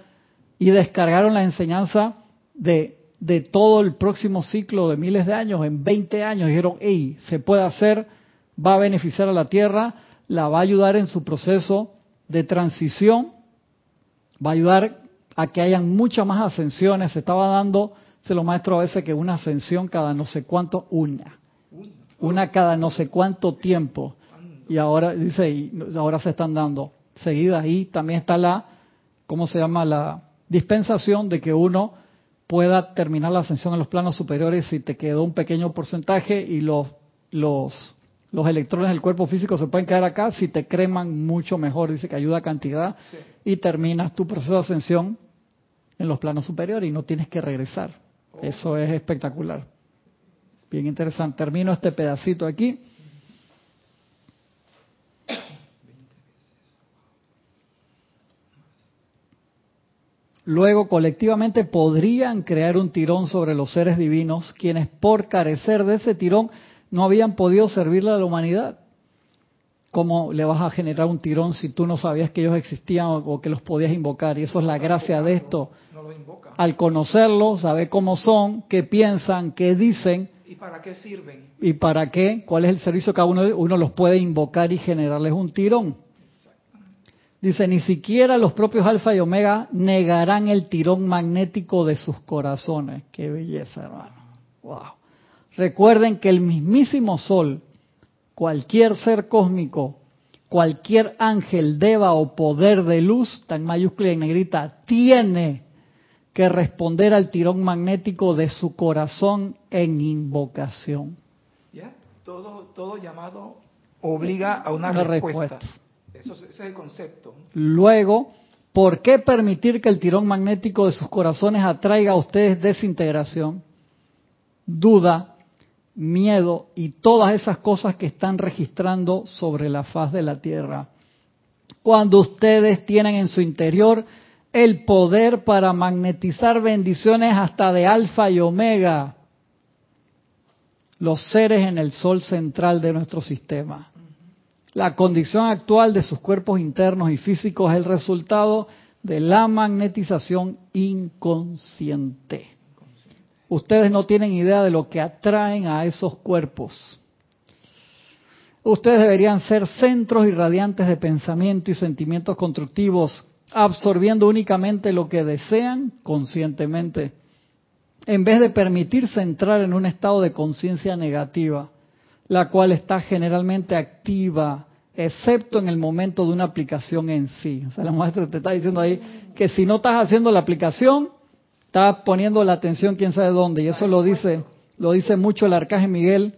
y descargaron la enseñanza de, de todo el próximo ciclo de miles de años, en 20 años, dijeron, hey, se puede hacer, va a beneficiar a la Tierra, la va a ayudar en su proceso de transición, va a ayudar a que hayan muchas más ascensiones, se estaba dando, se lo maestro a veces que una ascensión cada no sé cuánto, una, una cada no sé cuánto tiempo, y ahora, dice, y ahora se están dando seguidas, y también está la, ¿cómo se llama? La, dispensación de que uno pueda terminar la ascensión en los planos superiores si te quedó un pequeño porcentaje y los, los, los electrones del cuerpo físico se pueden quedar acá, si te creman mucho mejor, dice que ayuda a cantidad, y terminas tu proceso de ascensión en los planos superiores y no tienes que regresar. Oh. Eso es espectacular. Bien interesante. Termino este pedacito aquí. Luego, colectivamente podrían crear un tirón sobre los seres divinos, quienes por carecer de ese tirón no habían podido servirle a la humanidad. ¿Cómo le vas a generar un tirón si tú no sabías que ellos existían o, que los podías invocar? Y eso es la gracia de esto. Al conocerlos, saber cómo son, qué piensan, qué dicen. ¿Y para qué sirven? ¿Y para qué? ¿Cuál es el servicio que cada uno, uno los puede invocar y generarles un tirón? Dice, ni siquiera los propios alfa y omega negarán el tirón magnético de sus corazones. Qué belleza, hermano. Wow. Recuerden que el mismísimo sol, cualquier ser cósmico, cualquier ángel, deva o poder de luz, tan mayúscula y negrita, tiene que responder al tirón magnético de su corazón en invocación. ¿Ya? Todo, todo llamado obliga a una, respuesta. Eso, ese es el concepto. Luego, ¿por qué permitir que el tirón magnético de sus corazones atraiga a ustedes desintegración, duda, miedo y todas esas cosas que están registrando sobre la faz de la Tierra? Cuando ustedes tienen en su interior el poder para magnetizar bendiciones hasta de alfa y omega, los seres en el sol central de nuestro sistema. La condición actual de sus cuerpos internos y físicos es el resultado de la magnetización inconsciente. Ustedes no tienen idea de lo que atraen a esos cuerpos. Ustedes deberían ser centros irradiantes de pensamiento y sentimientos constructivos, absorbiendo únicamente lo que desean conscientemente, en vez de permitirse entrar en un estado de conciencia negativa la cual está generalmente activa, excepto en el momento de una aplicación en sí. O sea, la maestra te está diciendo ahí que si no estás haciendo la aplicación, estás poniendo la atención quién sabe dónde. Y eso lo dice, lo dice mucho el arcángel Miguel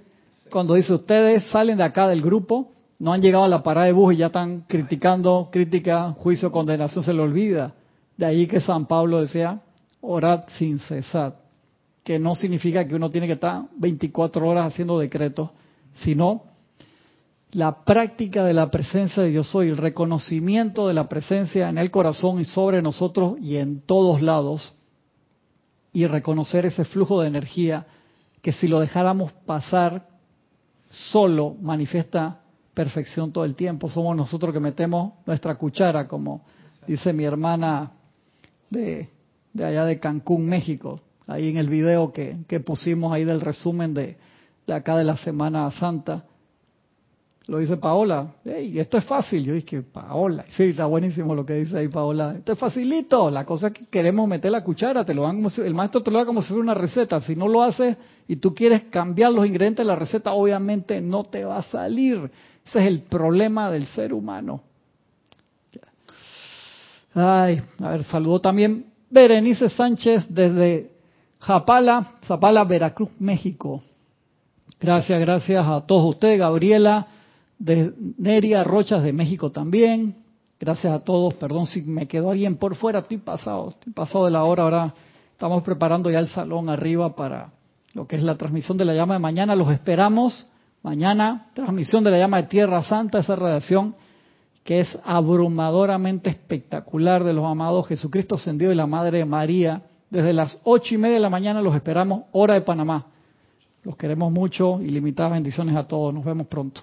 cuando dice, ustedes salen de acá del grupo, no han llegado a la parada de bus y ya están criticando, crítica, juicio, condenación, se le olvida. De ahí que San Pablo decía, orad sin cesar, que no significa que uno tiene que estar 24 horas haciendo decretos, sino la práctica de la presencia de Dios soy, el reconocimiento de la presencia en el corazón y sobre nosotros y en todos lados, y reconocer ese flujo de energía que si lo dejáramos pasar solo manifiesta perfección todo el tiempo. Somos nosotros que metemos nuestra cuchara, como dice mi hermana de, de allá de Cancún, México, ahí en el video que, que pusimos ahí del resumen de, de acá de la Semana Santa lo dice Paola, hey, esto es fácil. Yo dije, Paola, sí, está buenísimo lo que dice ahí Paola. Esto es facilito, la cosa es que queremos meter la cuchara, te lo dan si, el maestro te lo da como si fuera una receta. Si no lo haces y tú quieres cambiar los ingredientes de la receta, obviamente no te va a salir. Ese es el problema del ser humano. Ay, a ver, saludo también Berenice Sánchez desde Japala, Zapala, Veracruz, México. Gracias, gracias a todos ustedes, Gabriela de Neria Rochas de México también. Gracias a todos. Perdón si me quedó alguien por fuera. Estoy pasado, estoy pasado de la hora. Ahora estamos preparando ya el salón arriba para lo que es la transmisión de la llama de mañana. Los esperamos mañana. Transmisión de la llama de Tierra Santa, esa radiación que es abrumadoramente espectacular de los amados Jesucristo ascendido y la Madre María. Desde las ocho y media de la mañana los esperamos, hora de Panamá. Los queremos mucho y limitadas bendiciones a todos. Nos vemos pronto.